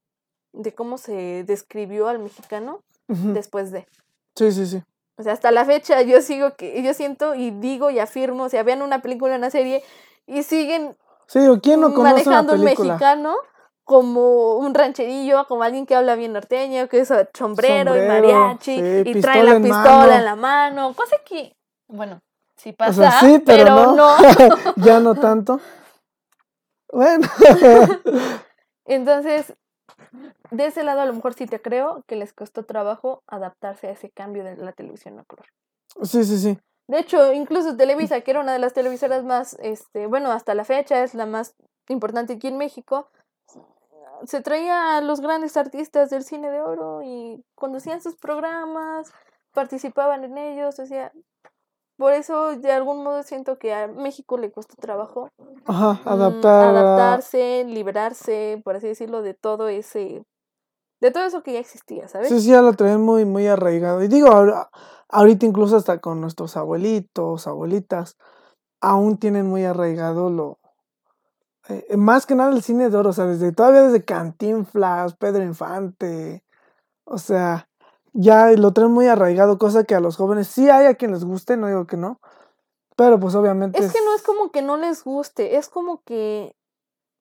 de cómo se describió al mexicano después de. Sí, sí, sí. O sea, hasta la fecha yo sigo que, yo siento y digo y afirmo, o sea, vean una película, una serie y siguen Sí, digo, ¿quién no conoce una manejando un mexicano como un rancherillo, como alguien que habla bien norteño, que usa sombrero, y mariachi sí, y trae la pistola mano. en la mano, cosa que, bueno, sí O pasa, sea, sí, pero, pero, no. no. ya no tanto. Bueno, Entonces, de ese lado a lo mejor sí te creo que les costó trabajo adaptarse a ese cambio de la televisión a color. sí, sí, sí. De hecho, incluso Televisa, que era una de las televisoras más, este, bueno, hasta la fecha es la más importante aquí en México, se traía a los grandes artistas del cine de oro y conducían sus programas, participaban en ellos, o sea, por eso de algún modo siento que a México le costó trabajo Ajá, mm, adaptar. adaptarse, liberarse, por así decirlo, de todo ese, de todo eso que ya existía, ¿sabes? Sí, sí, ya lo traen muy, muy arraigado. Y digo, ahora- ahorita incluso hasta con nuestros abuelitos, abuelitas, aún tienen muy arraigado lo... eh, más que nada el cine de oro, o sea, desde todavía desde Cantinflas, Pedro Infante, o sea, ya lo traen muy arraigado, cosa que a los jóvenes sí hay a quien les guste, no digo que no, pero pues obviamente Es que no es como que no les guste, es como que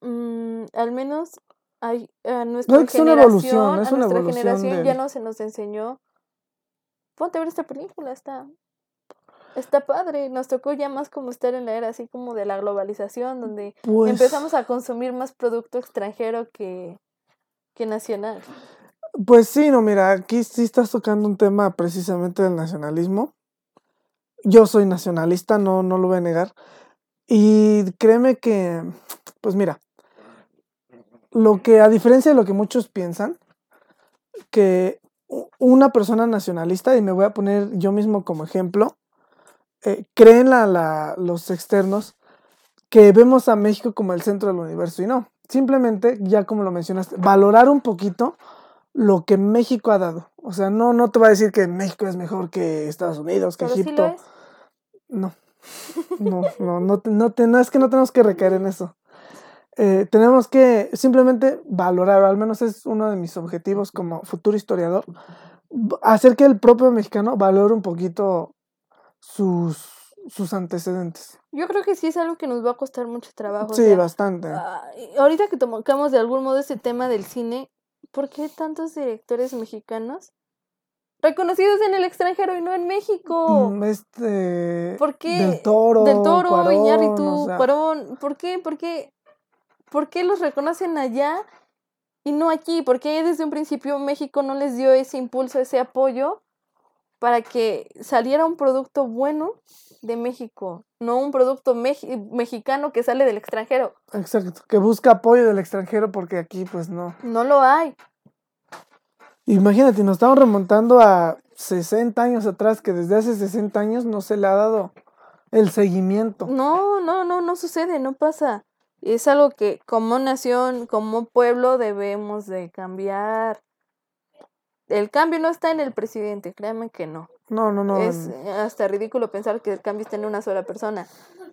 mm, al menos hay, a nuestra es una generación, evolución, es a una nuestra evolución generación ya no se nos enseñó. Ponte a ver esta película, está, está padre. Nos tocó ya más como estar en la era así como de la globalización, donde pues, empezamos a consumir más producto extranjero que, que nacional. Pues sí, no, mira, aquí sí estás tocando un tema precisamente del nacionalismo. Yo soy nacionalista, no, no lo voy a negar. Y créeme que, pues mira, lo que, a diferencia de lo que muchos piensan, que una persona nacionalista, y me voy a poner yo mismo como ejemplo, eh, creen la- los externos que vemos a México como el centro del universo. Y no, simplemente, ya como lo mencionaste, valorar un poquito lo que México ha dado. O sea, no, no te va a decir que México es mejor que Estados Unidos, que Pero sí Egipto. es. No, no, no, no, no, te- no es que no tenemos que recaer en eso. Eh, tenemos que simplemente valorar, o al menos es uno de mis objetivos como futuro historiador, hacer que el propio mexicano valore un poquito sus, sus antecedentes. Yo creo que sí es algo que nos va a costar mucho trabajo. o Sí, sea, bastante. Y ahorita que tocamos de algún modo ese tema del cine, ¿por qué tantos directores mexicanos reconocidos en el extranjero y no en México? Mm, Este. ¿Por qué? Del Toro. Del Toro, Cuarón, Iñárritu, o sea, Cuarón, ¿por qué? ¿Por qué? ¿Por qué los reconocen allá y no aquí? ¿Por qué desde un principio México no les dio ese impulso, ese apoyo para que saliera un producto bueno de México, no un producto mexicano que sale del extranjero? Exacto. Que busca apoyo del extranjero porque aquí, pues no. No lo hay. Imagínate, nos estamos remontando a 60 años atrás, que desde hace 60 años no se le ha dado el seguimiento. No, no, no, no sucede, no pasa. Es algo que como nación, como pueblo debemos de cambiar. El cambio no está en el presidente, créanme que no. No, no, no. es hasta ridículo pensar que el cambio está en una sola persona.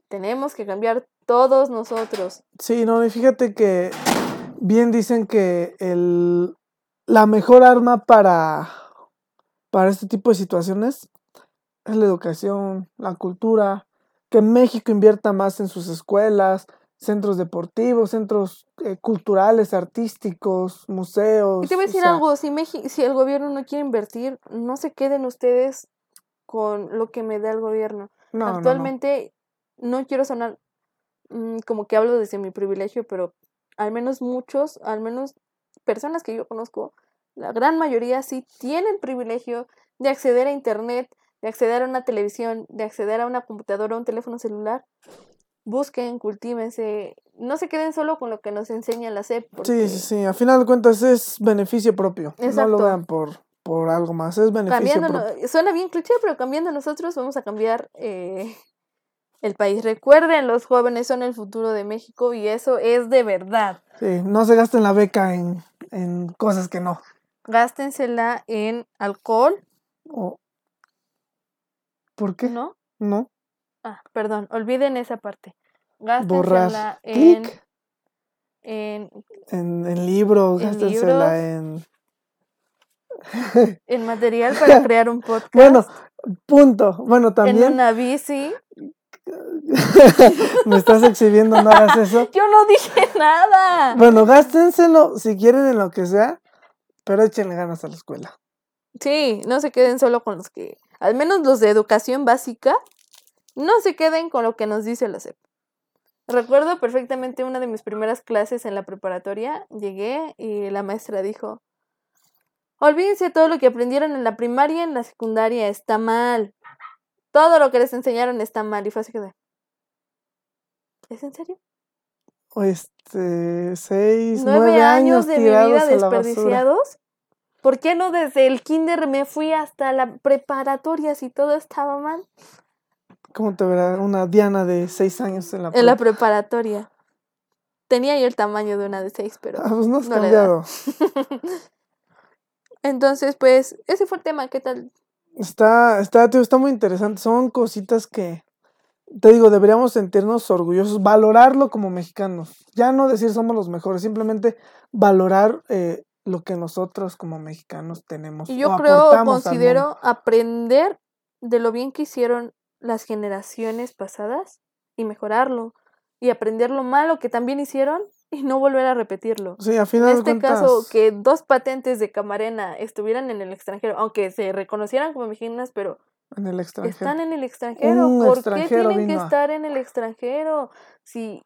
Tenemos que cambiar todos nosotros. Sí, no, y fíjate que bien dicen que el, la mejor arma para, para este tipo de situaciones es la educación, la cultura, que México invierta más en sus escuelas, centros deportivos, centros eh, culturales, artísticos, museos. Y te voy a o decir sea, algo, si, Meji- si el gobierno no quiere invertir, no se queden ustedes con lo que me da el gobierno. no, no, no. Actualmente no, quiero sonar mm, como que hablo desde mi privilegio, pero al menos muchos, al menos personas que yo conozco, la gran mayoría sí tienen privilegio de acceder a internet, de acceder a una televisión, de acceder a una computadora o un teléfono celular. Busquen, cultívense, no se queden solo con lo que nos enseña la SEP. Sí, porque sí, sí. A final de cuentas es beneficio propio. No lo vean por, por algo más. Es beneficio propio. suena bien cliché, pero cambiando nosotros vamos a cambiar eh, el país. Recuerden, los jóvenes son el futuro de México y eso es de verdad. Sí, no se gasten la beca en, en cosas que no. Gástensela en alcohol, O- ¿Por qué? ¿no? No. Ah, perdón, olviden esa parte. Gástensela en, Clic. en, En, en libros, En gástensela libros. en. en material para crear un podcast. Bueno, punto. Bueno, en también una bici. me estás exhibiendo, no hagas eso. Yo no dije nada. Bueno, gástenselo si quieren en lo que sea, pero échenle ganas a la escuela. Sí, no se queden solo con los que, al menos los de educación básica, no se queden con lo que nos dice la SEP. Recuerdo perfectamente una de mis primeras clases en la preparatoria, llegué y la maestra dijo, olvídense todo lo que aprendieron en la primaria y en la secundaria, está mal. Todo lo que les enseñaron está mal. Y fue así que de, ¿es en serio? este, seis, nueve, nueve años de mi vida desperdiciados. ¿Por qué no desde el kinder me fui hasta la preparatoria si todo estaba mal? ¿Cómo te verá una Diana de seis años en la En la prepa? preparatoria. Tenía yo el tamaño de una de seis, pero Ah, pues no has no cambiado. Entonces, pues, ese fue el tema. ¿Qué tal? Está, está, tío, está muy interesante. Son cositas que, te digo, deberíamos sentirnos orgullosos, valorarlo como mexicanos. Ya no decir somos los mejores, simplemente valorar eh, lo que nosotros como mexicanos tenemos. Y yo o creo, considero aprender de lo bien que hicieron las generaciones pasadas y mejorarlo. Y aprender lo malo que también hicieron y no volver a repetirlo. Sí, a En final de este cuentas, caso, que dos patentes de Camarena estuvieran en el extranjero, aunque se reconocieran como mexicanas, pero en el extranjero. están en el extranjero. Un ¿Por extranjero qué tienen que vino estar en el extranjero? Si,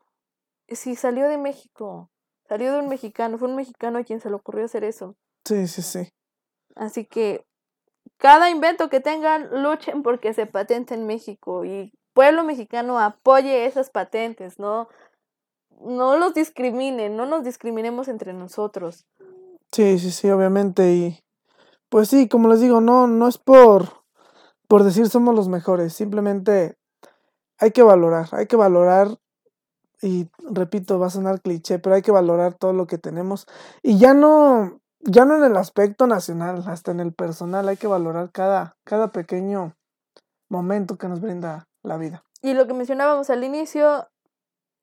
si salió de México, salió de un mexicano, fue un mexicano a quien se le ocurrió hacer eso. Sí, sí, sí. Así que cada invento que tengan, luchen porque se patente en México y pueblo mexicano apoye esas patentes, no, no los discriminen, no nos discriminemos entre nosotros. Sí, sí, sí, obviamente. Y pues sí, como les digo, no, no es por, por decir somos los mejores, simplemente hay que valorar, hay que valorar, y repito, va a sonar cliché, pero hay que valorar todo lo que tenemos. Y ya no, ya no en el aspecto nacional, hasta en el personal, hay que valorar cada, cada pequeño momento que nos brinda la vida. Y lo que mencionábamos al inicio,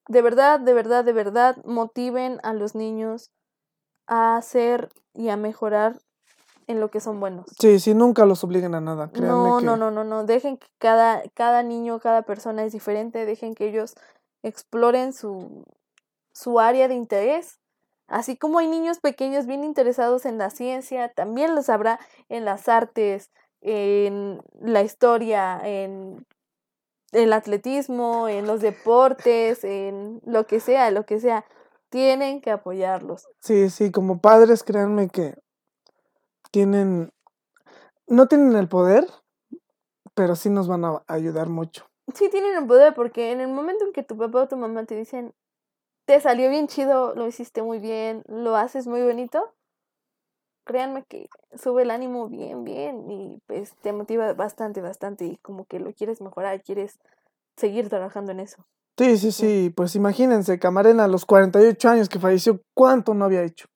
de verdad, de verdad, de verdad, motiven a los niños a hacer y a mejorar en lo que son buenos. Sí, sí, nunca los obliguen a nada, créanme No, que no, no, no, no. Dejen que cada, cada niño, cada persona es diferente. Dejen que ellos exploren su, su área de interés. Así como hay niños pequeños bien interesados en la ciencia, también los habrá en las artes, en la historia, en el atletismo, en los deportes, en lo que sea, lo que sea. Tienen que apoyarlos. Sí, sí, como padres, créanme que tienen, no tienen el poder, pero sí nos van a ayudar mucho. Sí tienen el poder porque en el momento en que tu papá o tu mamá te dicen, te salió bien chido, lo hiciste muy bien, lo haces muy bonito, créanme que sube el ánimo bien, bien y pues te motiva bastante, bastante y como que lo quieres mejorar, quieres seguir trabajando en eso. Sí, sí, sí, pues imagínense, Camarena a los 48 años que falleció, ¿cuánto no había hecho?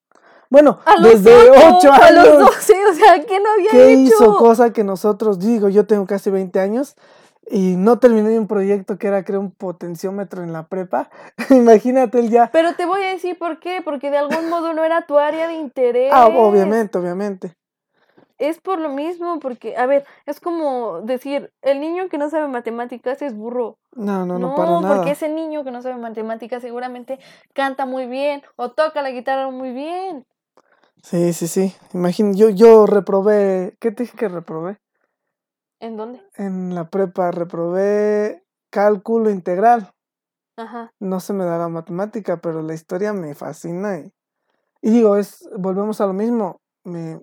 Bueno, desde ocho, 8 A los años, 12, o sea, ¿qué no había ¿qué hecho? hizo cosa que nosotros, digo, yo tengo casi 20 años y no terminé un proyecto que era crear un potenciómetro en la prepa? Imagínate él ya. Pero te voy a decir por qué, porque de algún modo no era tu área de interés. Ah, obviamente, obviamente. Es por lo mismo, porque, a ver, es como decir, el niño que no sabe matemáticas es burro. No, no, no, para nada. porque ese niño que no sabe matemáticas seguramente canta muy bien o toca la guitarra muy bien. Sí, sí, sí. Imagín, yo, yo reprobé, ¿qué te dije que reprobé? ¿En dónde? En la prepa reprobé cálculo integral. Ajá. No se me da la matemática, pero la historia me fascina. Y, y digo, es, volvemos a lo mismo. Me,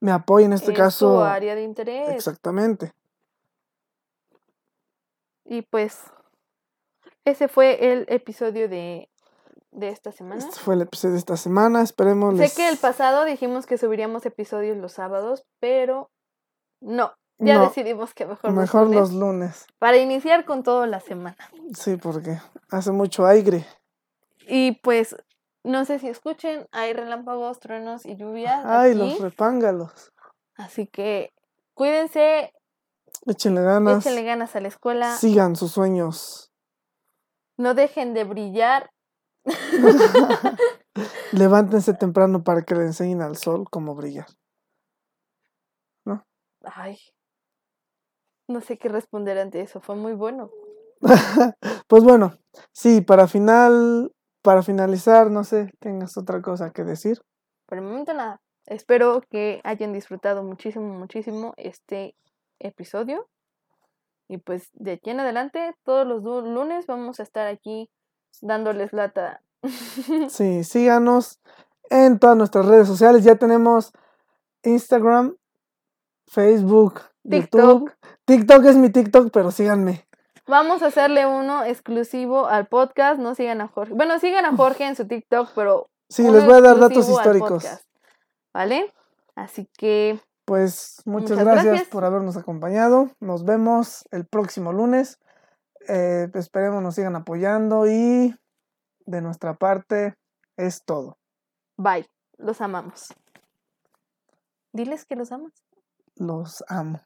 me apoya en este es caso. tu área de interés. Exactamente. Y pues, ese fue el episodio de, de esta semana. Este fue el episodio de esta semana. Esperemos Sé les... que el pasado dijimos que subiríamos episodios los sábados, pero no. Ya No, decidimos que mejor, los lunes, los lunes. para iniciar con toda la semana. Sí, porque hace mucho aire. Y pues, no sé si escuchen, hay relámpagos, truenos y lluvia. Ay, aquí, los repángalos. Así que cuídense, Échenle ganas. échenle ganas a la escuela, Sigan sus sueños. no dejen de brillar. Levántense temprano para que le enseñen al sol cómo brillar. Ay, no sé qué responder ante eso, fue muy bueno. pues bueno, sí, para final, para finalizar, no sé, tengas otra cosa que decir. Por el momento nada. Espero que hayan disfrutado muchísimo, muchísimo este episodio. Y pues de aquí en adelante, todos los lunes vamos a estar aquí dándoles lata. Sí, síganos en todas nuestras redes sociales. Ya tenemos Instagram, Facebook, TikTok. YouTube. TikTok es mi TikTok, pero síganme. Vamos a hacerle uno exclusivo al podcast. No sigan a Jorge. Bueno, sigan a Jorge en su TikTok, pero. Sí, les voy a dar datos históricos. podcast, ¿Vale? Así que Pues muchas, Muchas gracias, gracias. por habernos acompañado. Nos vemos el próximo lunes. Eh, esperemos nos sigan apoyando y de nuestra parte es todo. bye. Los amamos. Diles que los amas. Los amo.